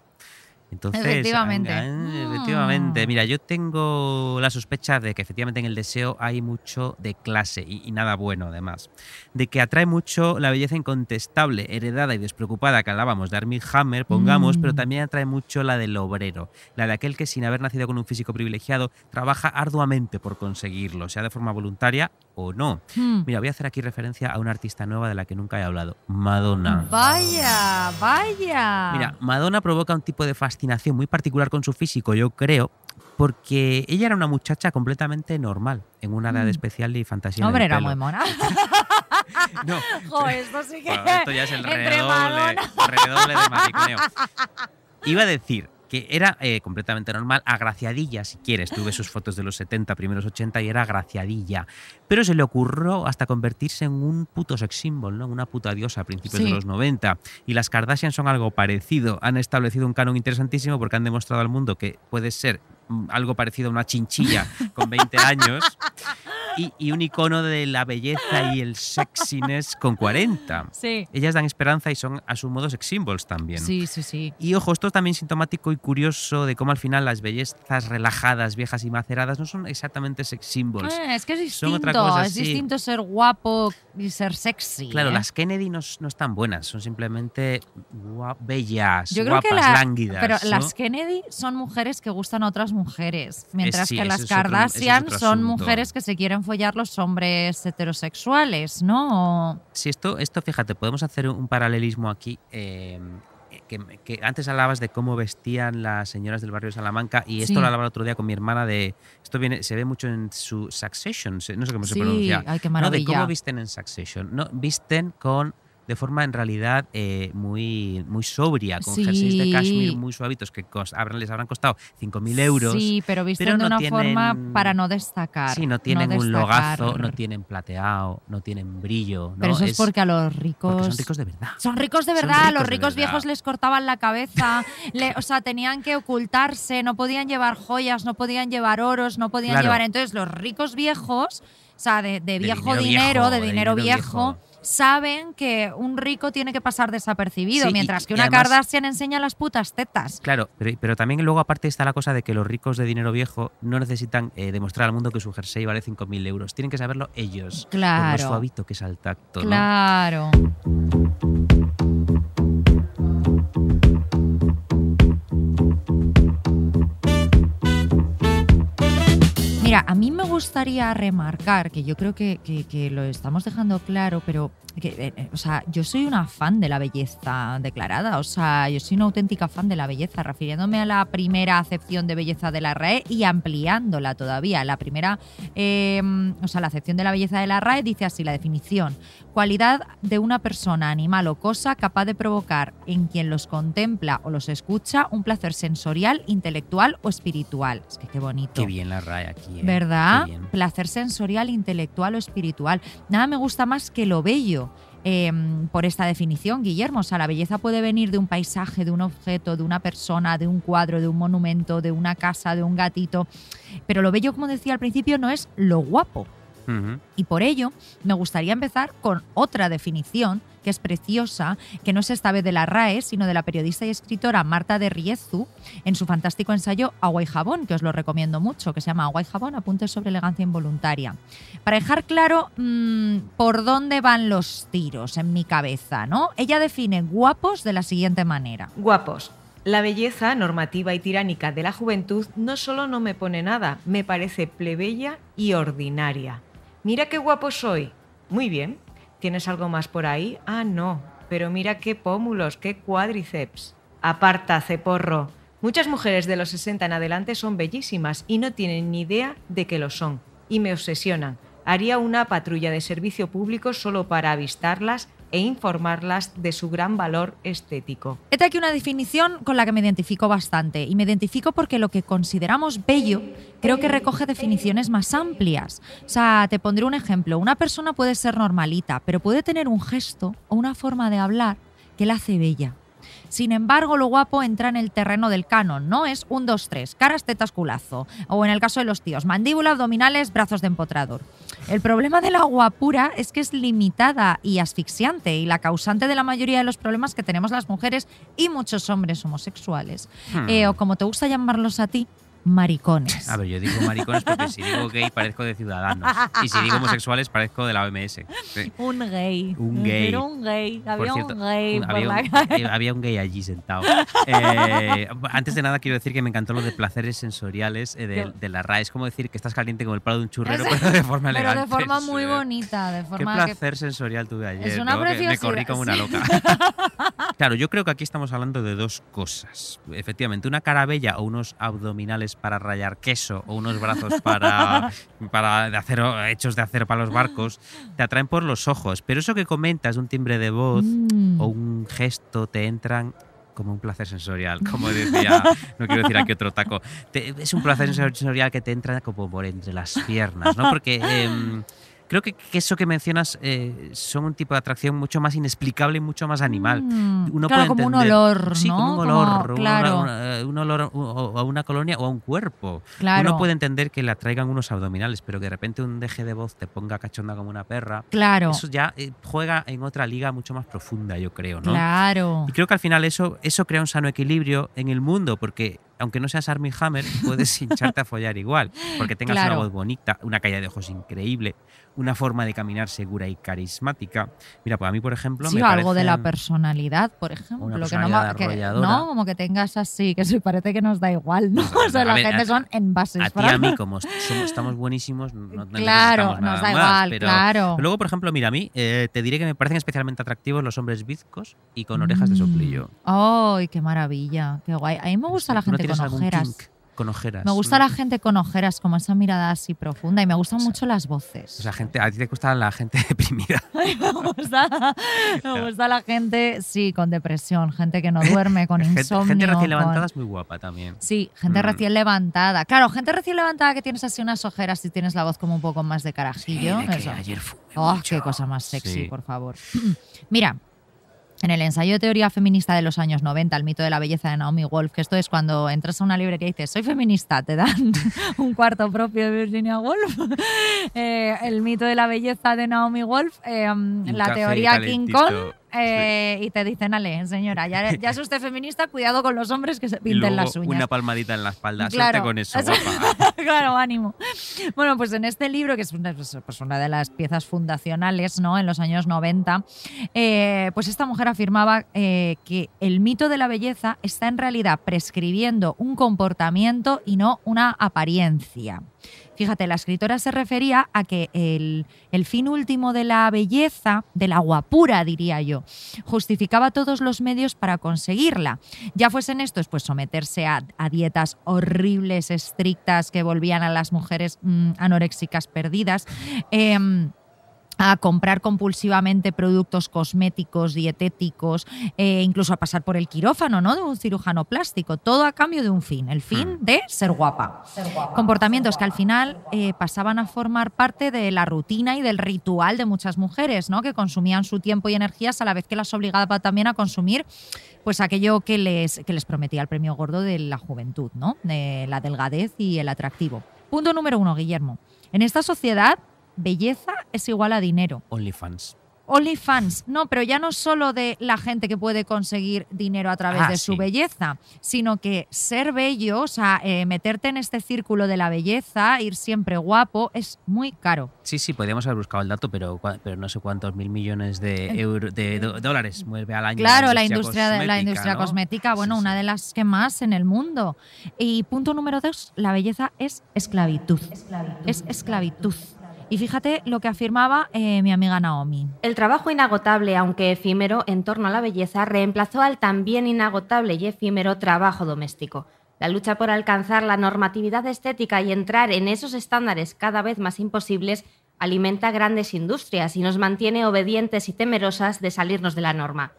Entonces, Efectivamente. ah, Mm. efectivamente. Mira, yo tengo la sospecha de que efectivamente en el deseo hay mucho de clase y, y nada bueno además. De que atrae mucho la belleza incontestable, heredada y despreocupada que hablábamos de Armie Hammer, pongamos, Mm. pero también atrae mucho la del obrero, la de aquel que sin haber nacido con un físico privilegiado trabaja arduamente por conseguirlo, sea de forma voluntaria o no. Hmm. Mira, voy a hacer aquí referencia a una artista nueva de la que nunca he hablado, Madonna. Vaya, vaya. Mira, Madonna provoca un tipo de fascinación muy particular con su físico, yo creo, porque ella era una muchacha completamente normal, en una edad Mm. especial y fantasía. Hombre, era pelo. muy mona. No, esto sí que bueno, esto ya es el redoble, redoble de mariconeo. Iba a decir que era eh, completamente normal, agraciadilla, si quieres. Tuve sus fotos de los 70, primeros 80 y era agraciadilla. Pero se le ocurrió hasta convertirse en un puto sex symbol, ¿no? Una puta diosa a principios Sí. de los 90. Y las Kardashian son algo parecido. Han establecido un canon interesantísimo porque han demostrado al mundo que puede ser algo parecido a una chinchilla con 20 años y, y un icono de la belleza y el sexiness con 40. Sí. Ellas dan esperanza y son a su modo sex symbols también. Sí, sí, sí. Y ojo, esto es también sintomático y curioso de cómo al final las bellezas relajadas, viejas y maceradas no son exactamente sex symbols. Eh, es que es Son otra distinto. cosa, es sí. distinto ser guapo y ser sexy. Claro, ¿eh? las Kennedy no, no están buenas, son simplemente bellas, Yo creo guapas, que la- lánguidas. Pero ¿no? las Kennedy son mujeres que gustan a otras mujeres, mientras sí, que las otro- es Kardashian son mujeres que se quieren follar los hombres heterosexuales, ¿no? Si esto, esto, fíjate, podemos hacer un paralelismo aquí. eh, que, que antes hablabas de cómo vestían las señoras del barrio de Salamanca y esto Sí. lo hablaba el otro día con mi hermana de esto viene se ve mucho en su Succession no sé cómo se sí, pronuncia ay, qué no de cómo visten en Succession no visten con de forma en realidad eh, muy, muy sobria, con jerseys de Sí. cashmere muy suavitos que habrán- les habrán costado 5.000 euros. Sí, pero visten pero de no una tienen- forma para no destacar. Sí, no tienen un destacar. logazo, no tienen plateado, no tienen brillo. ¿no? Pero eso es, porque a los ricos. porque son ricos de verdad. Son ricos de verdad, ricos los ricos verdad. viejos les cortaban la cabeza, le- o sea, tenían que ocultarse, no podían llevar joyas, no podían llevar oros, no podían Claro. llevar. Entonces, los ricos viejos, sea, de, de viejo dinero de dinero viejo, viejo. saben que un rico tiene que pasar desapercibido, Sí, y- mientras que una además- Kardashian enseña las putas tetas. Claro, pero, pero también luego aparte está la cosa de que los ricos de dinero viejo no necesitan eh, demostrar al mundo que su jersey vale 5.000 euros. Tienen que saberlo ellos. Por lo Claro. suavito que es al tacto, ¿no? A mí me gustaría remarcar, que yo creo que, lo estamos dejando claro, pero que, eh, eh, o sea, yo soy una fan de la belleza declarada, o sea, yo soy una auténtica fan de la belleza, refiriéndome a la primera acepción de belleza de la RAE y ampliándola todavía. La primera, eh, o sea, la acepción de la belleza de la RAE dice así, la definición, cualidad de una persona, animal o cosa capaz de provocar en quien los contempla o los escucha un placer sensorial, intelectual o espiritual. Es que qué bonito. Qué bien la RAE aquí. ¿eh? ¿Verdad? Placer sensorial, intelectual o espiritual. Nada me gusta más que lo bello. eh, por esta definición, Guillermo. O sea, la belleza puede venir de un paisaje, de un objeto, de una persona, de un cuadro, de un monumento, de una casa, de un gatito. Pero lo bello, como decía al principio, no es lo guapo. Y por ello, me gustaría empezar con otra definición que es preciosa, que no es esta vez de la RAE, sino de la periodista y escritora Marta de Riezu, en su fantástico ensayo Agua y Jabón, que os lo recomiendo mucho, que se llama Agua y Jabón, apuntes sobre elegancia involuntaria. Para dejar claro mm, por dónde van los tiros en mi cabeza, ¿no? Ella define guapos de la siguiente manera. Guapos. La belleza normativa y tiránica de la juventud no solo no me pone nada, me parece plebeya y ordinaria. Mira qué guapo soy. Muy bien. ¿Tienes algo más por ahí? Ah, no. Pero mira qué pómulos, qué cuádriceps. Aparta, ceporro. Muchas mujeres de los 60 en adelante son bellísimas y no tienen ni idea de que lo son. Y me obsesionan. Haría una patrulla de servicio público solo para avistarlas e informarlas de su gran valor estético. Esta aquí una definición con la que me identifico bastante y me identifico porque lo que consideramos bello creo que recoge definiciones más amplias. O sea, te pondré un ejemplo. Una persona puede ser normalita, pero puede tener un gesto o una forma de hablar que la hace bella. Sin embargo, lo guapo entra en el terreno del canon, ¿no? Es un, dos, tres, caras, tetas, culazo. O en el caso de los tíos, mandíbula, abdominales, brazos de empotrador. El problema de la guapura es que es limitada y asfixiante y la causante de la mayoría de los problemas que tenemos las mujeres y muchos hombres homosexuales. Hmm. Eh, o como te gusta llamarlos a ti, maricones. A ver, yo digo maricones porque si digo gay parezco de Ciudadanos. Y si digo homosexuales parezco de la OMS. Sí. Un gay. Un gay. Era un gay. Había cierto, un gay un- por había, la un, eh, había un gay allí sentado. Eh, antes de nada quiero decir que me encantó lo de placeres sensoriales eh, de, la RAE. Es como decir que estás caliente como el palo de un churrero, pero de forma Pero elegante. de forma muy bonita, de Qué forma que placer sensorial tuve ayer. Es una ¿no? Que me preciosidad, corrí como una loca. claro, yo creo que aquí estamos hablando de dos cosas. Efectivamente, una cara bella o unos abdominales para rayar queso o unos brazos para, para de acero, hechos de acero para los barcos te atraen por los ojos. Pero eso que comentas, un timbre de voz Mm. o un gesto, te entran como un placer sensorial, como decía, no quiero decir aquí otro taco. Te- es un placer sensorial que te entra como por entre las piernas, ¿no? Porque em, creo que, que eso que mencionas eh, son un tipo de atracción mucho más inexplicable y mucho más animal. Mm, Uno claro, puede como un olor, Sí, ¿no? como un olor, un claro, olor, eh, un olor a una colonia o a un cuerpo. claro, Uno puede entender que le atraigan unos abdominales, pero que de repente un deje de voz te ponga cachonda como una perra. claro, Eso ya eh, juega en otra liga mucho más profunda, yo creo, ¿no? claro. Y creo que al final eso, eso crea un sano equilibrio en el mundo, porque aunque no seas Armie Hammer, puedes hincharte a follar igual, porque tengas Claro. una voz bonita, una caída de ojos increíble, una forma de caminar segura y carismática. Mira, pues a mí, por ejemplo, Sí, me algo de la personalidad, por ejemplo. Una que no, que- como que tengas así, que se parece que nos da igual, ¿no? O sea, a la ver, gente a- son envases. A ti a mí, como somos, estamos buenísimos, no, no claro, nos nada da más, igual, pero, claro. pero luego, por ejemplo, mira, a mí eh, te diré que me parecen especialmente atractivos los hombres bizcos y con orejas de soplillo. Mm. ¡Ay, qué maravilla! ¡Qué guay! A mí me gusta la ¿Tú no gente con ojeras. Con ojeras. Me gusta Mm. la gente con ojeras, como esa mirada así profunda, y me gustan mucho las voces. O sea, gente, a ti te gusta la gente deprimida. me, gusta, me gusta la gente, sí, con depresión, gente que no duerme, con gente, insomnio. gente recién con- levantada es muy guapa también. Sí, gente Mm. recién levantada. Claro, gente recién levantada que tienes así unas ojeras y tienes la voz como un poco más de carajillo. Que eso. ayer fumé Oh, mucho. qué cosa más sexy, Sí. por favor. Mira, en el ensayo de teoría feminista de los años 90, el mito de la belleza de Naomi Wolf, que esto es cuando entras a una librería y dices, soy feminista, te dan un cuarto propio de Virginia Woolf. Eh, el mito de la belleza de Naomi Wolf, eh, la teoría King. Kong, eh, y te dicen, ale, señora, ya, ya es usted feminista, cuidado con los hombres que se Y pinten luego las uñas. una palmadita en la espalda. Claro. Suerte con eso, guapa. claro, ánimo. Bueno, pues en este libro, que es una, pues, pues una de las piezas fundacionales ¿no? en los años 90, eh, pues esta mujer afirmaba eh, que el mito de la belleza está en realidad prescribiendo un comportamiento y no una apariencia. Fíjate, la escritora se refería a que el, el fin último de la belleza, de la guapura, diría yo, justificaba todos los medios para conseguirla. Ya fuesen estos, pues someterse a, a dietas horribles, estrictas, que volvían a las mujeres mm, anoréxicas perdidas. em, a comprar compulsivamente productos cosméticos, dietéticos, eh, incluso a pasar por el quirófano ¿no? de un cirujano plástico, todo a cambio de un fin, el fin de ser guapa. Comportamientos que al final eh, pasaban a formar parte de la rutina y del ritual de muchas mujeres, ¿no? que consumían su tiempo y energías a la vez que las obligaba también a consumir pues aquello que les, que les prometía el premio gordo de la juventud, ¿no? de la delgadez y el atractivo. Punto número uno, Guillermo. En esta sociedad, belleza es igual a dinero. OnlyFans. OnlyFans, no, pero ya no solo de la gente que puede conseguir dinero a través Ah, de su sí. belleza, sino que ser bello, o sea, eh, meterte en este círculo de la belleza, ir siempre guapo, es muy caro. Sí, sí, podríamos haber buscado el dato, pero, pero no sé cuántos mil millones de, El- euro, de do- dólares mueve al año. Claro, la industria, de, la cosmética, industria ¿no? cosmética, bueno, Sí, una sí. de las que más en el mundo. Y punto número dos, la belleza es esclavitud. Es esclavitud. Y fíjate lo que afirmaba eh, mi amiga Naomi. El trabajo inagotable, aunque efímero, en torno a la belleza reemplazó al también inagotable y efímero trabajo doméstico. La lucha por alcanzar la normatividad estética y entrar en esos estándares cada vez más imposibles alimenta grandes industrias y nos mantiene obedientes y temerosas de salirnos de la norma.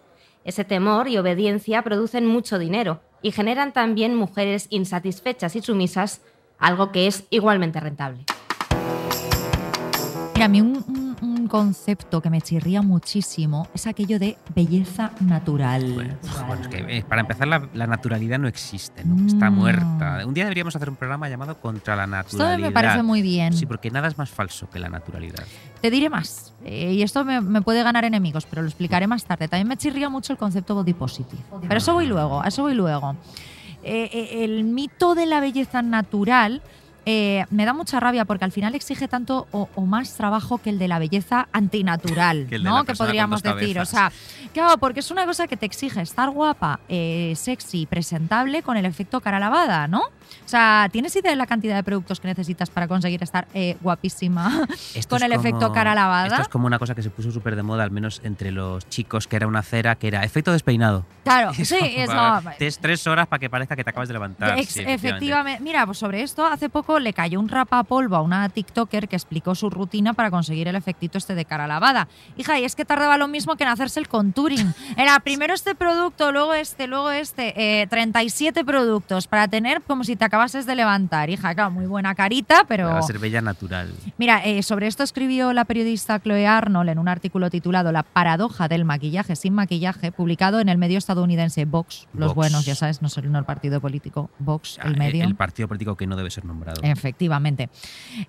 Ese temor y obediencia producen mucho dinero y generan también mujeres insatisfechas y sumisas, algo que es igualmente rentable. Mira, a mí un, un- un concepto que me chirría muchísimo es aquello de belleza natural. Bueno, bueno, es que, eh, para empezar, la, la naturalidad no existe, ¿no? Está Mm. muerta. Un día deberíamos hacer un programa llamado Contra la Esto naturalidad. me parece muy bien. Sí, porque nada es más falso que la naturalidad. Te diré más, eh, y esto me, me puede ganar enemigos, pero lo explicaré más tarde. También me chirría mucho el concepto body positive. Pero eso voy luego, a eso voy luego. Eh, eh, el mito de la belleza natural eh, me da mucha rabia porque al final exige tanto o, o más trabajo que el de la belleza antinatural, Que ¿no? Que podríamos decir. O sea, claro, porque es una cosa que te exige estar guapa, eh, sexy, presentable con el efecto cara lavada, ¿no? O sea, ¿tienes idea de la cantidad de productos que necesitas para conseguir estar eh, guapísima Esto con el efecto cara lavada? Esto es como una cosa que se puso súper de moda, al menos entre los chicos, que era una cera que era efecto despeinado. Claro, sí, eso, Tienes tres horas para que parezca que te acabas de levantar. Ex- sí, efectivamente. Mira, pues sobre esto hace poco le cayó un rapapolvo a una TikToker que explicó su rutina para conseguir el efectito este de cara lavada. Hija, y es que tardaba lo mismo que en hacerse el contouring. Era primero este producto, luego este, luego este. eh, 37 productos para tener como si te acabases de levantar. Hija, claro, muy buena carita, pero... Para ser bella natural. Mira, eh, sobre esto escribió la periodista Chloe Arnold en un artículo titulado La paradoja del maquillaje sin maquillaje, publicado en el medio estadounidense Vox. Los Vox. buenos, ya sabes, no, no el partido político, Vox, el Ah, medio. El partido político que no debe ser nombrado. Efectivamente.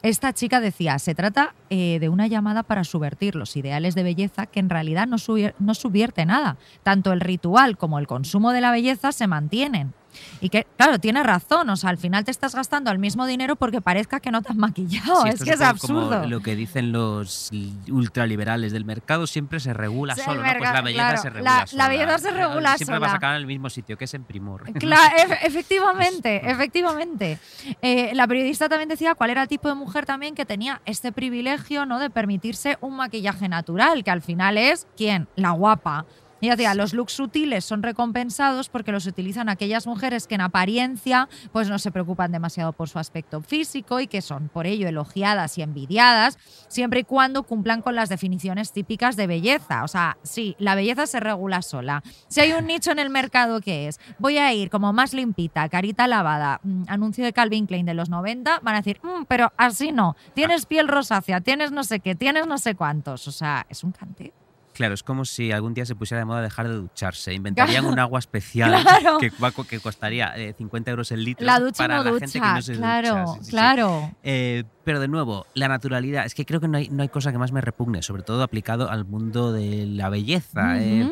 Esta chica decía, se trata eh, de una llamada para subvertir los ideales de belleza que en realidad no, no subvierte nada. Tanto el ritual como el consumo de la belleza se mantienen. Y que, claro, tiene razón, o sea, al final te estás gastando el mismo dinero porque parezca que no te has maquillado, Sí, es que es como absurdo. Lo que dicen los ultraliberales del mercado siempre se regula Sí, solo, ¿no? Pues la belleza claro, se la- regula la sola. belleza se regula Siempre vas a sola. acabar en el mismo sitio, que es en Primor. Claro, ef- efectivamente, efectivamente. Eh, la periodista también decía cuál era el tipo de mujer también que tenía este privilegio ¿no? de permitirse un maquillaje natural, que al final es, ¿quién? La guapa. Y los looks sutiles son recompensados porque los utilizan aquellas mujeres que en apariencia pues no se preocupan demasiado por su aspecto físico y que son por ello elogiadas y envidiadas, siempre y cuando cumplan con las definiciones típicas de belleza. O sea, sí, la belleza se regula sola. Si hay un nicho en el mercado que es, voy a ir como más limpita, carita lavada, mm, anuncio de Calvin Klein de los 90, van a decir, "Mm, pero así no, tienes piel rosácea, tienes no sé qué, tienes no sé cuántos. O sea, es un cante. Claro, es como si algún día se pusiera de moda dejar de ducharse. Inventarían un agua especial Claro. que, costaría eh, 50 euros el litro La ducha para no la ducha, gente que no se claro, ducha. Sí, sí, sí. claro. Eh, pero de nuevo, la naturalidad. Es que creo que no hay, no hay cosa que más me repugne, sobre todo aplicado al mundo de la belleza. eh.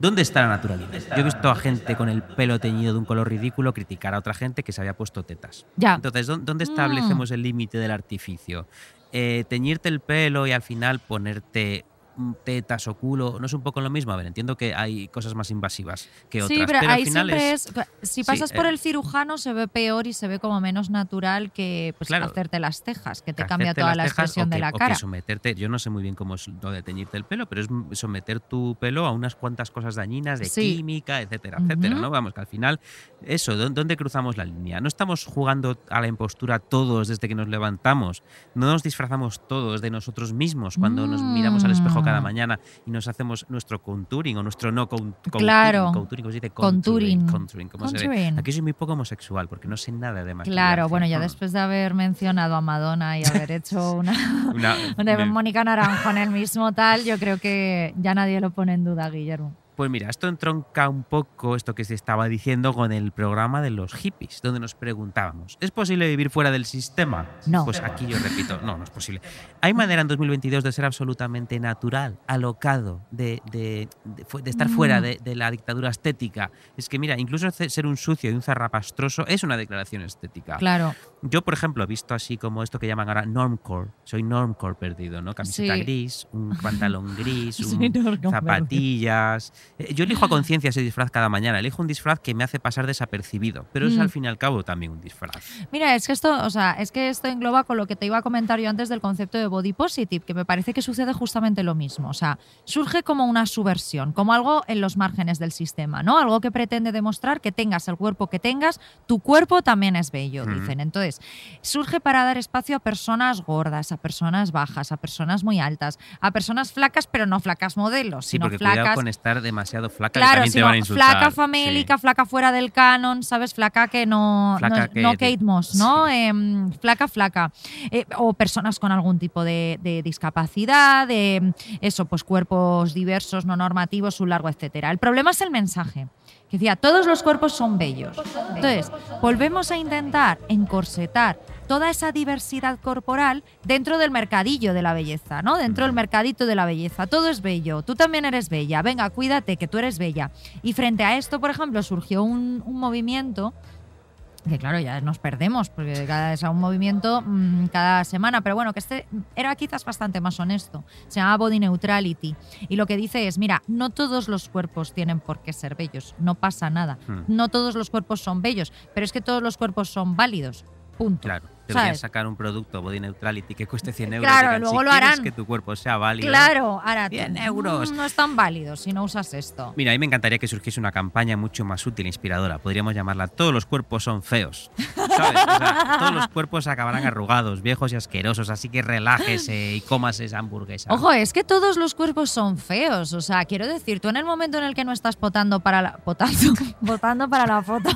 ¿Dónde está la naturalidad? Yo he visto a gente con el pelo teñido de un color ridículo criticar a otra gente que se había puesto tetas. Ya. Entonces, ¿dó- ¿dónde Mm. establecemos el límite del artificio? Eh, teñirte el pelo y al final ponerte tetas o culo, ¿no es un poco lo mismo? A ver, entiendo que hay cosas más invasivas que otras, Sí, pero, al ahí final siempre es... es. Si Sí, pasas por eh, el cirujano, se ve peor y se ve como menos natural que pues, Claro. hacerte las cejas, que te que cambia toda la expresión o de la o que cara. someterte, yo no sé muy bien cómo es lo de teñirte el pelo, pero es someter tu pelo a unas cuantas cosas dañinas de Sí. química, etcétera, etcétera. ¿no? Vamos, que al final, eso, ¿dó- ¿dónde cruzamos la línea? No estamos jugando a la impostura todos desde que nos levantamos, no nos disfrazamos todos de nosotros mismos cuando nos miramos al espejo cada mañana y nos hacemos nuestro contouring o nuestro no con- contouring, Claro. contouring, ¿cómo se dice? Contouring. Contouring, ¿cómo se ve? Contouring. Aquí soy muy poco homosexual porque no sé nada de maquillaje. Claro, bueno, ya Mm. después de haber mencionado a Madonna y haber hecho una, Una- de me- Mónica Naranjo en el mismo tal, yo creo que ya nadie lo pone en duda, Guillermo. Pues mira, esto entronca un poco esto que se estaba diciendo con el programa de los hippies, donde nos preguntábamos, ¿es posible vivir fuera del sistema? No. Pues aquí yo repito, no, no es posible. ¿Hay manera en 2022 de ser absolutamente natural, alocado, de, de- de fu- de estar fuera Mm. de, la dictadura estética? Es que mira, incluso ser un sucio y un zarrapastroso es una declaración estética. Claro. Yo, por ejemplo, he visto así como esto que llaman ahora normcore. Soy normcore perdido, ¿no? Camiseta Sí. gris, un pantalón gris, un zapatillas. Eh, Yo elijo a conciencia ese disfraz cada mañana. Elijo un disfraz que me hace pasar desapercibido, pero es Mm. al fin y al cabo también un disfraz. Mira, es que esto, o sea, es que esto engloba con lo que te iba a comentar yo antes del concepto de body positive, que me parece que sucede justamente lo mismo. O sea, surge como una subversión, como algo en los márgenes del sistema, ¿no? Algo que pretende demostrar que tengas el cuerpo que tengas, tu cuerpo también es bello, dicen. Entonces, surge para dar espacio a personas gordas, a personas bajas, a personas muy altas, a personas flacas, pero no flacas modelos, Sí, sino porque flacas. cuidado con estar demasiado flaca, Claro, también te van a insultar. flaca Sí. famélica, flaca fuera del canon, ¿sabes? Flaca que no, Flaca no, que no te- Kate Moss, ¿no? Em, flaca, flaca. Eh, o personas con algún tipo de, de discapacidad, de eso, pues cuerpos diversos, no normativos, un largo, etcétera. El problema es el mensaje. Que decía, todos los cuerpos son bellos. Entonces, volvemos a intentar encorsetar toda esa diversidad corporal dentro del mercadillo de la belleza, ¿no? Dentro del mercadito de la belleza. Todo es bello, tú también eres bella, venga, cuídate, que tú eres bella. Y frente a esto, por ejemplo, surgió un, un movimiento que claro, ya nos perdemos, porque cada es un movimiento mm, cada semana, pero bueno, que este era quizás bastante más honesto. Se llama Body Neutrality. Y lo que dice es, mira, no todos los cuerpos tienen por qué ser bellos, no pasa nada. Hmm. No todos los cuerpos son bellos, pero es que todos los cuerpos son válidos. Punto. Claro, deberían ¿Sabes? sacar un producto body neutrality que cueste 100 euros. Claro, digan, luego si lo quieres harán. que tu cuerpo sea válido. Claro, ahora 100 euros. mm, no es tan válido si no usas esto. Mira, a mí me encantaría que surgiese una campaña mucho más útil e inspiradora. Podríamos llamarla Todos los cuerpos son feos. ¿Sabes? O sea, todos los cuerpos acabarán arrugados, viejos y asquerosos, así que relájese y comas esa hamburguesa. Ojo, es que todos los cuerpos son feos. O sea, quiero decir, tú en el momento en el que no estás potando para la. Potando, potando para la foto.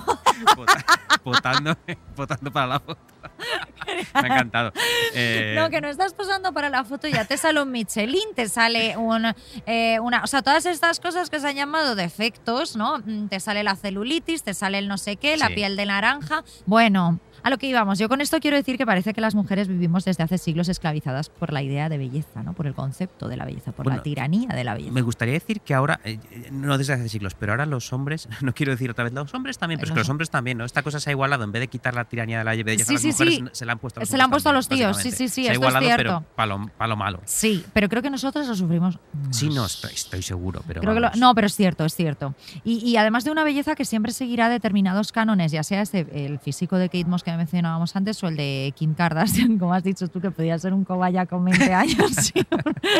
Potando para la foto. me ha encantado. Eh, No, que no estás posando para la foto, ya te sale un Michelin, te sale un, eh, una. O sea, todas estas cosas que se han llamado defectos, ¿no? Mm, Te sale la celulitis, te sale el no sé qué, la Sí. piel de naranja. Bueno. A lo que íbamos, yo con esto quiero decir que parece que las mujeres vivimos desde hace siglos esclavizadas por la idea de belleza, ¿no? Por el concepto de la belleza, por Bueno, la tiranía de la belleza. Me gustaría decir que ahora, eh, eh, no desde hace siglos, pero ahora los hombres, no quiero decir otra vez los hombres también, pero es que Los- hombres también, ¿no? Esta cosa se ha igualado, en vez de quitar la tiranía de la belleza Sí, a las sí, mujeres, sí. se la han puesto a los Se la han puesto a los tíos, sí, sí, sí, Se ha es igualado, cierto. pero para lo, pa' lo malo. Sí, pero creo que nosotros lo sufrimos Sí, no, estoy, estoy seguro, pero Creo que lo- vamos. no, pero es cierto, es cierto. Y, y además de una belleza que siempre seguirá determinados cánones, ya sea este, el físico de Kate Moss que mencionábamos antes o el de Kim Kardashian, como has dicho tú, que podía ser un cobaya con 20 años. sí.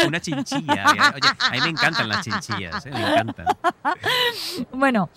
Una chinchilla. Oye, a mí me encantan las chinchillas, ¿eh? me encantan. Bueno,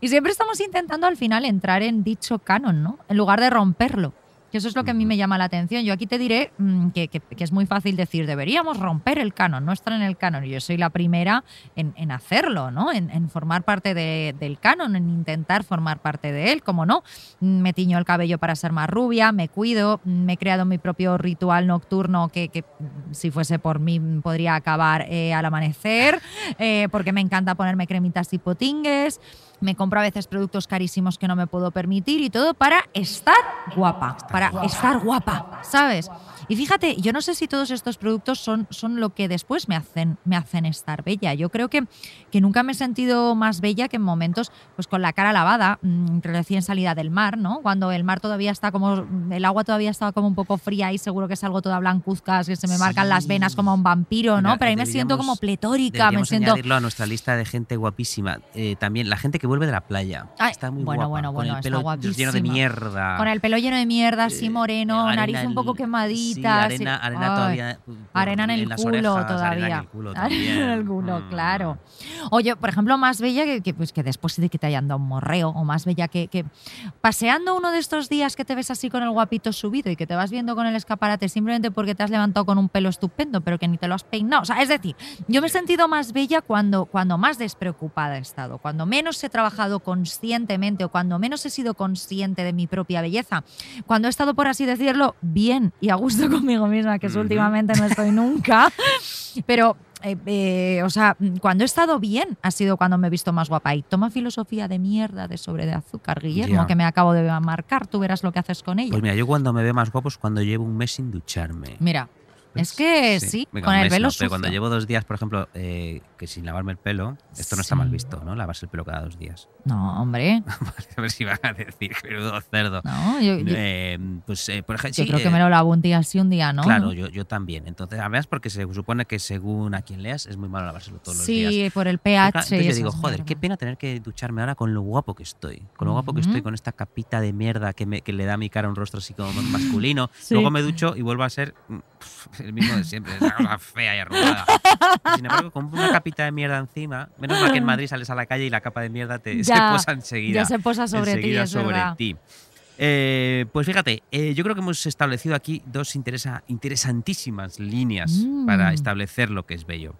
y siempre estamos intentando al final entrar en dicho canon, ¿no? En lugar de romperlo. Que eso es lo que a mí me llama la atención. Yo aquí te diré mm, que, que- que es muy fácil decir, deberíamos romper el canon, no estar en el canon. Y yo soy la primera en, en hacerlo, ¿no? En, en formar parte de- del canon, en intentar formar parte de él, como no. Mm, Me tiño el cabello para ser más rubia, me cuido, mm, me he creado mi propio ritual nocturno que, que, si fuese por mí podría acabar eh, al amanecer, eh, porque me encanta ponerme cremitas y potingues. Me compro a veces productos carísimos que no me puedo permitir y todo para estar guapa, para estar guapa, ¿sabes? Y fíjate, yo no sé si todos estos productos son, son lo que después me hacen, me hacen estar bella. Yo creo que, que nunca me he sentido más bella que en momentos pues con la cara lavada, mm, recién salida del mar, ¿no? Cuando el mar todavía está como, el agua todavía está como un poco fría y seguro que salgo toda blancuzca, que se me marcan las venas como un vampiro, ¿no? Pero ahí me siento como pletórica, me siento... añadirlo a nuestra lista de gente guapísima. Eh, también la gente que vuelve de la playa. Ay, está muy bueno, guapa. bueno, con bueno, el está pelo lleno de mierda. Con el pelo lleno de mierda, así Eh, moreno, arena nariz un poco en- quemadita. sí, arena, así. arena todavía. Arena en el las culo orejas, todavía. Arena en el culo en el culo, Mm. claro. Oye, por ejemplo, más bella que, que, pues, que después de que te hayan dado un morreo, o más bella que, que paseando uno de estos días que te ves así con el guapito subido y que te vas viendo con el escaparate simplemente porque te has levantado con un pelo estupendo, pero que ni te lo has peinado. O sea, es decir, yo me he sentido más bella cuando, cuando más despreocupada he estado, cuando menos he trabajado conscientemente o cuando menos he sido consciente de mi propia belleza, cuando he estado, por así decirlo, bien y a gusto conmigo misma, que Ujú. últimamente no estoy nunca. Pero, eh, eh, o sea, cuando he estado bien ha sido cuando me he visto más guapa. Y toma filosofía de mierda de sobre de azúcar, Guillermo, Ya. que me acabo de marcar. Tú verás lo que haces con ella. Pues mira, yo cuando me veo más guapo es cuando llevo un mes sin ducharme. Mira, es que sí, Venga, con el no, sucio. Pero cuando llevo dos días, por ejemplo, eh, que sin lavarme el pelo, esto no está Sí. mal visto, ¿no? Lavarse el pelo cada dos días. No, hombre. A ver si van a decir, menudo cerdo. No, yo, yo- Eh, pues, eh, por ejemplo, yo sí, creo que eh, me lo lavo un día sí, un día no. Claro, yo, yo también. Entonces, además, porque se supone que según a quien leas es muy malo lavárselo todos los días. Sí, por el pH. Entonces yo digo, joder, qué pena tener que ducharme ahora con lo guapo que estoy. Con lo guapo que estoy, con esta capita de mierda que, me, que le da a mi cara un rostro así como masculino. Sí. Luego me ducho y vuelvo a ser mm, pf, el mismo de siempre, esa cosa fea y arrugada. Sin embargo, con una capita de mierda encima, menos mal que en Madrid sales a la calle y la capa de mierda te, se posa enseguida. ya se posa sobre ti, enseguida es sobre verdad. ti. Eh, pues fíjate, eh, yo creo que hemos establecido aquí dos interesa- interesantísimas líneas Mm. para establecer lo que es bello.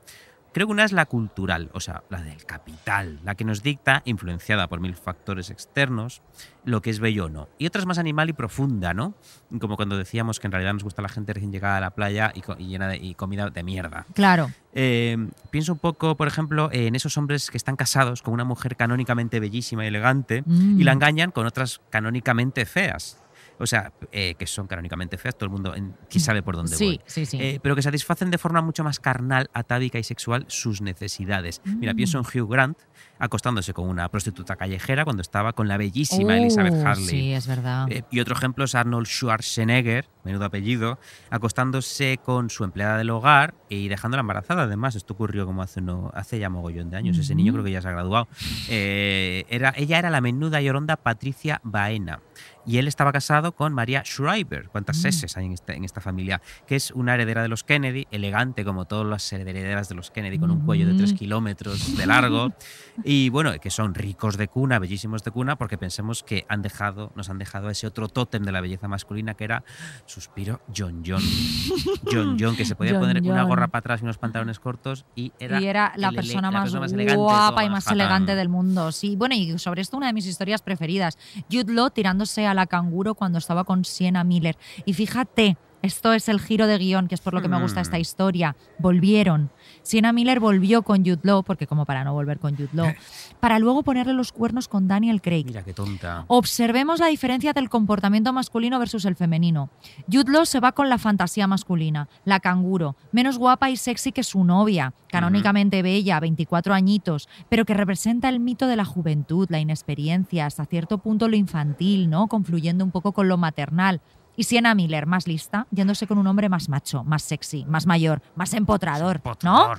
Creo que una es la cultural, o sea, la del capital, la que nos dicta, influenciada por mil factores externos, lo que es bello o no. Y otra es más animal y profunda, ¿no? Como cuando decíamos que en realidad nos gusta la gente recién llegada a la playa y, y llena de y comida de mierda. Claro. Eh, pienso un poco, por ejemplo, en esos hombres que están casados con una mujer canónicamente bellísima y elegante Mm. y la engañan con otras canónicamente feas. O sea, eh, que son canónicamente feas, todo el mundo en- sabe por dónde Sí, voy. sí, sí. Eh, pero que satisfacen de forma mucho más carnal, atávica y sexual sus necesidades. Mira, Mm. pienso en Hugh Grant acostándose con una prostituta callejera cuando estaba con la bellísima Uh, Elizabeth Harley. Sí, es verdad. Eh, y otro ejemplo es Arnold Schwarzenegger, menudo apellido, acostándose con su empleada del hogar y dejándola embarazada. Además, esto ocurrió como hace, no, hace ya mogollón de años. Ese niño creo que ya se ha graduado. Eh, era, ella era la menuda y oronda Patricia Baena. Y él estaba casado con María Schreiber. ¿Cuántas Mm. S hay en esta, en esta familia? Que es una heredera de los Kennedy, elegante como todas las herederas de los Kennedy, con un cuello de tres Mm. kilómetros de largo. Y bueno, que son ricos de cuna, bellísimos de cuna, porque pensemos que han dejado, nos han dejado ese otro tótem de la belleza masculina que era, suspiro, John John. John John, que se podía John poner una John. gorra para atrás y unos pantalones cortos y era, y era la persona, la más, persona elegante de guapa y más elegante del mundo. Sí, bueno, y sobre esto una de mis historias preferidas. Jude Law tirándose a la canguro cuando estaba con Sienna Miller. Y fíjate, esto es el giro de guion, que es por lo que me gusta esta Hmm. historia. Volvieron. Sienna Miller volvió con Jude Law, porque como para no volver con Jude Law, para luego ponerle los cuernos con Daniel Craig. Mira qué tonta. Observemos la diferencia del comportamiento masculino versus el femenino. Jude Law se va con la fantasía masculina, la canguro, menos guapa y sexy que su novia, canónicamente bella, 24 añitos, pero que representa el mito de la juventud, la inexperiencia, hasta cierto punto lo infantil, ¿no? Confluyendo un poco con lo maternal. Y Sienna Miller, más lista, yéndose con un hombre más macho, más sexy, más mayor, más empotrador, ¿no?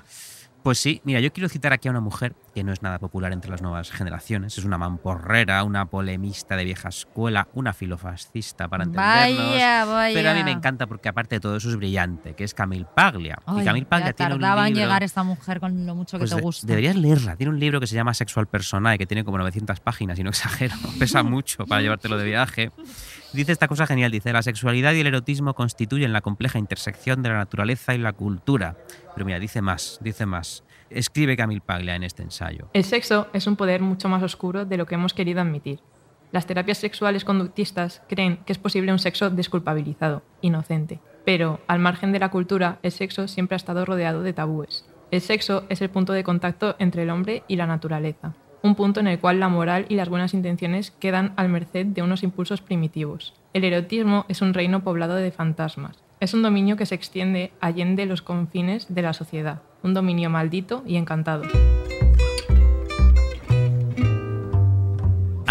Pues sí, mira, yo quiero citar aquí a una mujer que no es nada popular entre las nuevas generaciones. Es una mamporrera, una polemista de vieja escuela, una filofascista para entendernos. Vaya, vaya. Pero a mí me encanta porque aparte de todo eso es brillante, que es Camille Paglia. Ay, y Camille Paglia ya tiene un tardaba en libro- llegar esta mujer con lo mucho que pues te de- gusta. Deberías leerla. Tiene un libro que se llama Sexual Personae, que tiene como 900 páginas, y no exagero. Pesa mucho para llevártelo de viaje. Dice esta cosa genial, dice, la sexualidad y el erotismo constituyen la compleja intersección de la naturaleza y la cultura. Pero mira, dice más, dice más. Escribe Camille Paglia en este ensayo. El sexo es un poder mucho más oscuro de lo que hemos querido admitir. Las terapias sexuales conductistas creen que es posible un sexo desculpabilizado, inocente. Pero, al margen de la cultura, el sexo siempre ha estado rodeado de tabúes. El sexo es el punto de contacto entre el hombre y la naturaleza. Un punto en el cual la moral y las buenas intenciones quedan al merced de unos impulsos primitivos. El erotismo es un reino poblado de fantasmas. Es un dominio que se extiende allende los confines de la sociedad. Un dominio maldito y encantado.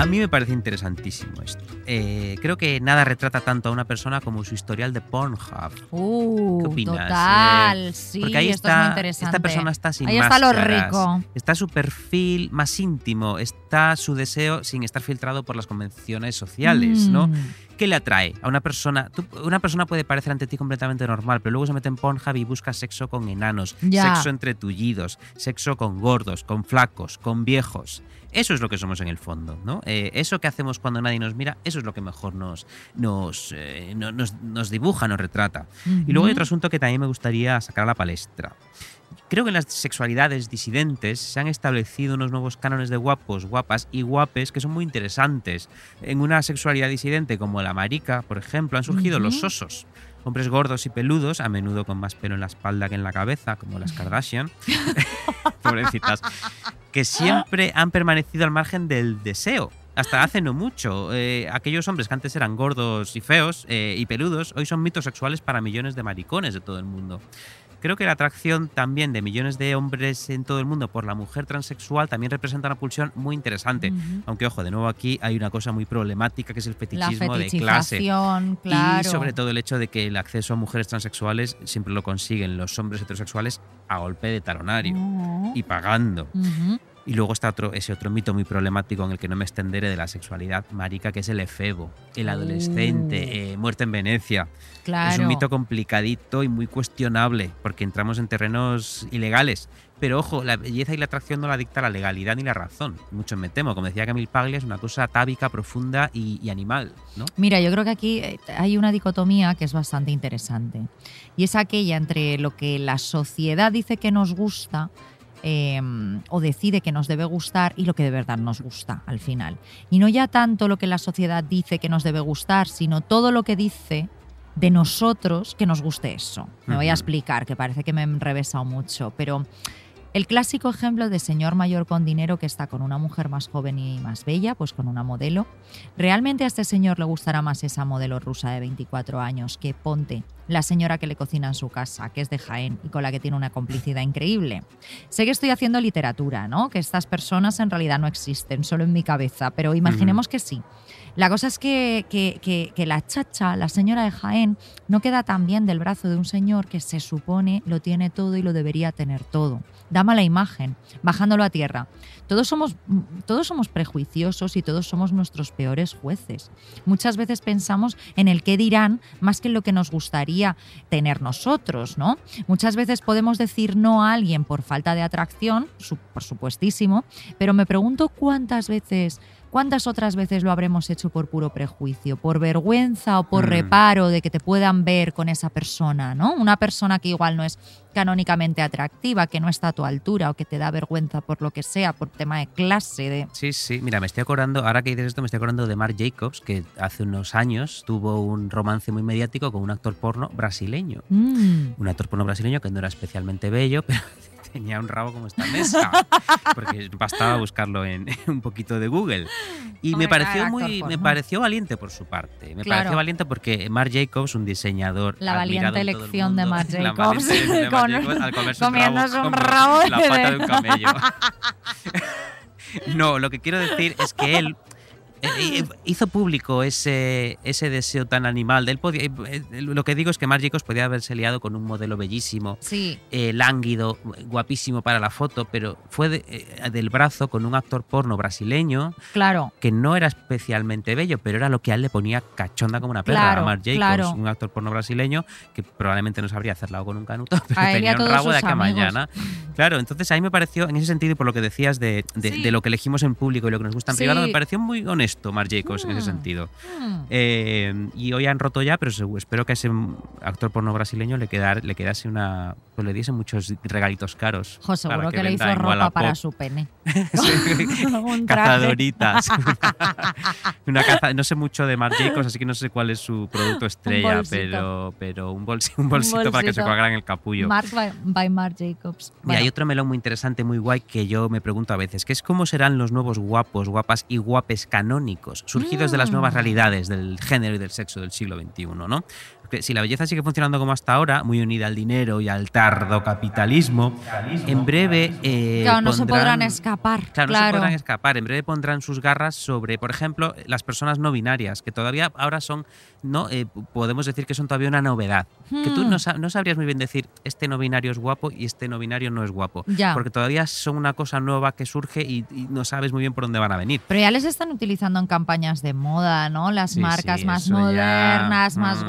A mí me parece interesantísimo esto. Eh, creo que nada retrata tanto a una persona como su historial de Pornhub. Uh, ¿Qué opinas? Total, Eh, sí, Porque ahí esto está, es muy interesante. esta persona está sin Ahí está lo máscaras. rico. Está su perfil más íntimo, está su deseo sin estar filtrado por las convenciones sociales, ¿no? ¿Qué le atrae a una persona? Tú- una persona puede parecer ante ti completamente normal, pero luego se mete en Pornhub y busca sexo con enanos, Ya. sexo entre tullidos, sexo con gordos, con flacos, con viejos. Eso es lo que somos en el fondo, ¿no? Eh, eso que hacemos cuando nadie nos mira, eso es lo que mejor nos, nos, eh, no- nos, nos dibuja, nos retrata. Y luego hay otro asunto que también me gustaría sacar a la palestra. Creo que en las sexualidades disidentes se han establecido unos nuevos cánones de guapos, guapas y guapes que son muy interesantes. En una sexualidad disidente como la marica, por ejemplo, han surgido Ujú. los osos. Hombres gordos y peludos, a menudo con más pelo en la espalda que en la cabeza, como las Kardashian. Pobrecitas. Que siempre han permanecido al margen del deseo. Hasta hace no mucho. Eh, aquellos hombres que antes eran gordos y feos eh, y peludos, hoy son mitos sexuales para millones de maricones de todo el mundo. Creo que la atracción también de millones de hombres en todo el mundo por la mujer transexual también representa una pulsión muy interesante. Aunque, ojo, de nuevo aquí hay una cosa muy problemática que es el La fetichismo de clase. claro. Y sobre todo el hecho de que el acceso a mujeres transexuales siempre lo consiguen los hombres heterosexuales a golpe de talonario Ujú. y pagando. Ujú. Y luego está otro, ese otro mito muy problemático en el que no me extenderé de la sexualidad marica, que es el efebo, el adolescente, eh, muerte en Venecia. Claro. Es un mito complicadito y muy cuestionable, porque entramos en terrenos ilegales. Pero ojo, la belleza y la atracción no la dicta la legalidad ni la razón. Mucho me temo. Como decía Camille Paglia, es una cosa atávica, profunda y, y animal, ¿no? Mira, yo creo que aquí eh, hay una dicotomía que es bastante interesante. Y es aquella entre lo que la sociedad dice que nos gusta eh, o decide que nos debe gustar y lo que de verdad nos gusta al final. Y no ya tanto lo que la sociedad dice que nos debe gustar, sino todo lo que dice de nosotros que nos guste eso. Me voy a explicar, que parece que me he enrevesado mucho, pero el clásico ejemplo de señor mayor con dinero que está con una mujer más joven y más bella, pues con una modelo. ¿Realmente a este señor le gustará más esa modelo rusa de 24 años que Ponte, la señora que le cocina en su casa, que es de Jaén y con la que tiene una complicidad increíble? Sé que estoy haciendo literatura, ¿no? Que estas personas en realidad no existen, solo en mi cabeza, pero imaginemos que sí. La cosa es que, que- que- que la chacha, la señora de Jaén, no queda tan bien del brazo de un señor que se supone lo tiene todo y lo debería tener todo. Da mala imagen, bajándolo a tierra. Todos somos, todos somos prejuiciosos y todos somos nuestros peores jueces. Muchas veces pensamos en el qué dirán más que en lo que nos gustaría tener nosotros, ¿no? Muchas veces podemos decir no a alguien por falta de atracción, por supuestísimo, pero me pregunto cuántas veces ¿Cuántas otras veces lo habremos hecho por puro prejuicio, por vergüenza o por Mm. reparo de que te puedan ver con esa persona, ¿no? Una persona que igual no es canónicamente atractiva, que no está a tu altura o que te da vergüenza por lo que sea, por tema de clase, de... Sí, sí, mira, me estoy acordando, ahora que dices esto, me estoy acordando de Marc Jacobs, que hace unos años tuvo un romance muy mediático con un actor porno brasileño. Mm. Un actor porno brasileño que no era especialmente bello, pero tenía un rabo como esta mesa. Porque bastaba buscarlo en un poquito de Google. Y me pareció muy, me pareció valiente por su parte. Me Claro. pareció valiente porque Marc Jacobs, un diseñador. La valiente elección de Marc Jacobs, de Marc con- Jacobs al comerse un rabo un la pata de un camello. No, lo que quiero decir es que él hizo público ese, ese deseo tan animal. De él podía, eh, lo que digo es que Marc Jacobs podía haberse liado con un modelo bellísimo, Sí. eh, lánguido, guapísimo para la foto, pero fue de- eh, del brazo con un actor porno brasileño Claro. que no era especialmente bello, pero era lo que a él le ponía cachonda como una perra Claro, a Marc Jacobs, claro. un actor porno brasileño que probablemente no sabría hacerlo con un canuto, pero A tenía a un rabo de acá mañana. Claro, entonces a mí me pareció, en ese sentido, y por lo que decías de, de- Sí. de lo que elegimos en público y lo que nos gusta en Sí. privado, me pareció muy honesto Marc Jacobs en ese Mm. sentido. Mm. Eh, y hoy han roto ya, pero espero que a ese actor porno brasileño le, quedar, le quedase una. Pues le diese muchos regalitos caros. Jo, seguro que, le hizo ropa para su pene. Un. Cazadoritas. una caza, no sé mucho de Marc Jacobs, así que no sé cuál es su producto estrella, pero, pero un, bolsi- un bolsito para que se en el capullo. Mark by, by Marc Jacobs. Bueno, hay otro melón muy interesante, muy guay, que yo me pregunto a veces, que es cómo serán los nuevos guapos, guapas y guapes canónicos, surgidos de las nuevas Mm. realidades del género y del sexo del siglo XXI, ¿no? Porque si la belleza sigue funcionando como hasta ahora, muy unida al dinero y al tardo capitalismo, en breve... eh, claro, no se podrán escapar. Claro, Claro, no se podrán escapar. En breve pondrán sus garras sobre, por ejemplo, las personas no binarias, que todavía ahora son, no Eh, podemos decir que son todavía una novedad. Que tú Hmm. no, no sabrías muy bien decir, este no binario es guapo y este no binario no es guapo. Ya. Porque todavía son una cosa nueva que surge y, y no sabes muy bien por dónde van a venir. Pero ya les están utilizando en campañas de moda, ¿no? Las Sí, marcas sí, más ya, modernas, más mm.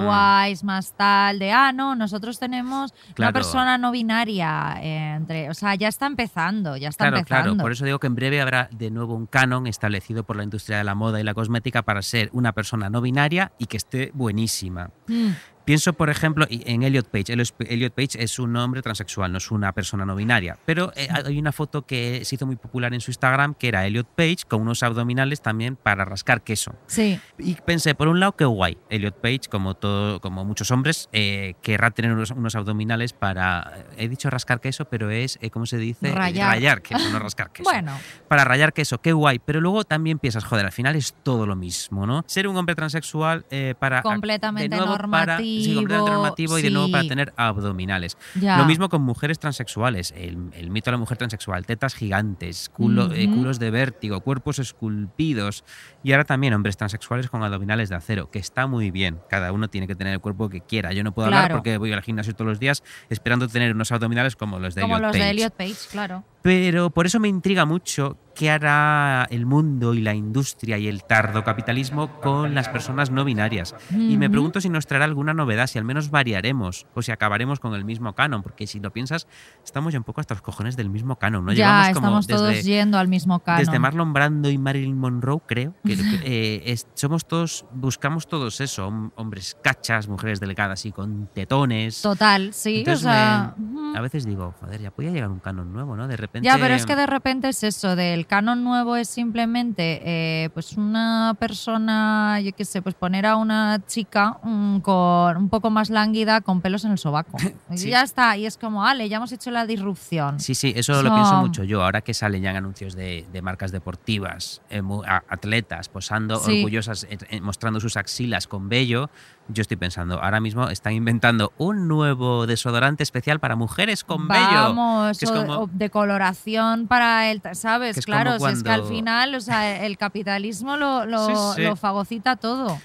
Más tal, de, ah, no, nosotros tenemos una persona no binaria eh, entre, o sea, ya está empezando, ya está Claro, empezando. claro. Por eso digo que en breve habrá de nuevo un canon establecido por la industria de la moda y la cosmética para ser una persona no binaria y que esté buenísima. Mm. Pienso, por ejemplo, en Elliot Page. Elliot Page es un hombre transexual, no es una persona no binaria. Pero eh, hay una foto que se hizo muy popular en su Instagram, que era Elliot Page con unos abdominales también para rascar queso. Sí, Y pensé, por un lado, qué guay. Elliot Page, como, todo, como muchos hombres, eh, querrá tener unos, unos abdominales para. He dicho rascar queso, pero es, eh, ¿cómo se dice? Rayar. Rayar queso, no rascar queso. bueno, Para rayar queso, qué guay. Pero luego también piensas, joder, al final es todo lo mismo, ¿no? Ser un hombre transexual eh, para. completamente nuevo para- normativo. Sí, completamente normativo y de nuevo para sí, tener abdominales. ya. Lo mismo con mujeres transexuales. El, el mito de la mujer transexual. Tetas gigantes, culo- eh, culos de vértigo, cuerpos esculpidos. Y ahora también hombres transexuales con abdominales de acero, que está muy bien. Cada uno tiene que tener el cuerpo que quiera. Yo no puedo hablar porque voy al gimnasio todos los días esperando tener unos abdominales como los de Como Elliot los Page. de Elliot Page, claro. Pero por eso me intriga mucho qué hará el mundo y la industria y el tardo capitalismo con las personas no binarias. Y me pregunto si nos traerá alguna novedad, si al menos variaremos o si acabaremos con el mismo canon, porque si lo piensas, estamos ya un poco hasta los cojones del mismo canon, ¿no? ya, Llevamos como estamos todos desde, yendo al mismo canon. desde Marlon Brando y Marilyn Monroe, creo, que eh, es- somos todos, buscamos todos eso, hom- hombres cachas, mujeres delgadas y con tetones. Total, sí, Entonces o sea... me- ujú. a veces digo, joder, ya podía llegar un canon nuevo, ¿no? De repente... Ya, pero es que de repente es eso, del canon nuevo es simplemente eh, pues una persona, yo qué sé, pues poner a una chica mm, con un poco más lánguida con pelos en el sobaco. Y ya está, y es como, ale, ya hemos hecho la disrupción. Sí, sí, eso lo So- pienso mucho yo. Ahora que salen ya anuncios de, de marcas deportivas, eh, atletas posando Sí. orgullosas, eh, mostrando sus axilas con vello, yo estoy pensando, ahora mismo están inventando un nuevo desodorante especial para mujeres con vello. Vamos, que es o- como- de coloración para el, ¿sabes? Que claro, es que al final, o sea, el capitalismo lo, lo, Sí, sí. lo fagocita todo.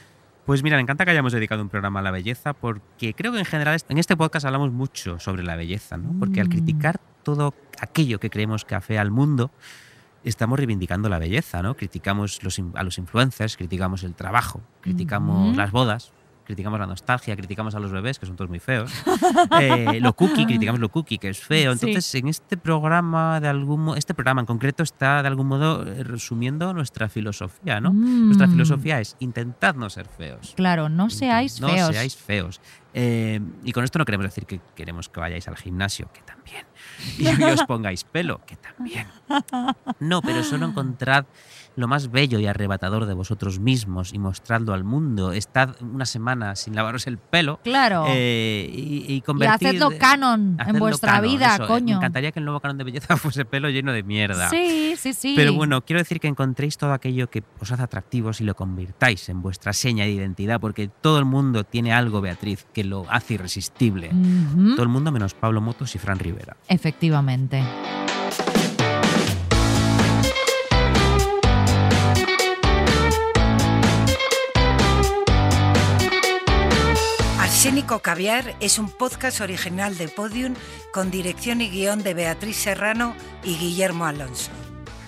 Pues mira, me encanta que hayamos dedicado un programa a la belleza porque creo que en general en este podcast hablamos mucho sobre la belleza, ¿no? Porque al Mm. criticar todo aquello que creemos que afea al mundo, estamos reivindicando la belleza, ¿no? Criticamos los a los influencers, criticamos el trabajo, criticamos las bodas, criticamos la nostalgia, criticamos a los bebés, que son todos muy feos. Eh, lo cookie, criticamos lo cookie, que es feo. Sí. Entonces, en este programa, de algún este programa en concreto está de algún modo eh, resumiendo nuestra filosofía, ¿no? Nuestra Mm. filosofía es intentad no ser feos. Claro, no seáis no feos. seáis feos. Eh, y con esto no queremos decir que queremos que vayáis al gimnasio, que también. Y, y os pongáis pelo, que también. No, pero solo encontrad lo más bello y arrebatador de vosotros mismos y mostradlo al mundo. Estad una semana sin lavaros el pelo. Claro. eh, y, y y convertid- hacedlo canon en vuestra canon, vida, eso. Eh, coño. Me encantaría que el nuevo canon de belleza fuese pelo lleno de mierda. Sí, sí, sí. Pero bueno, quiero decir que encontréis todo aquello que os hace atractivos y lo convirtáis en vuestra seña de identidad, porque todo el mundo tiene algo, Beatriz, que lo hace irresistible. Todo el mundo menos Pablo Motos y Fran Rivera. Efectivamente. Arsénico Caviar es un podcast original de Podium con dirección y guion de Beatriz Serrano y Guillermo Alonso.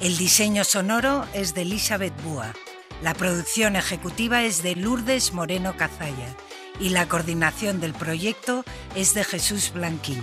El diseño sonoro es de Elizabeth Búa. La producción ejecutiva es de Lourdes Moreno Cazalla y la coordinación del proyecto es de Jesús Blanquiño.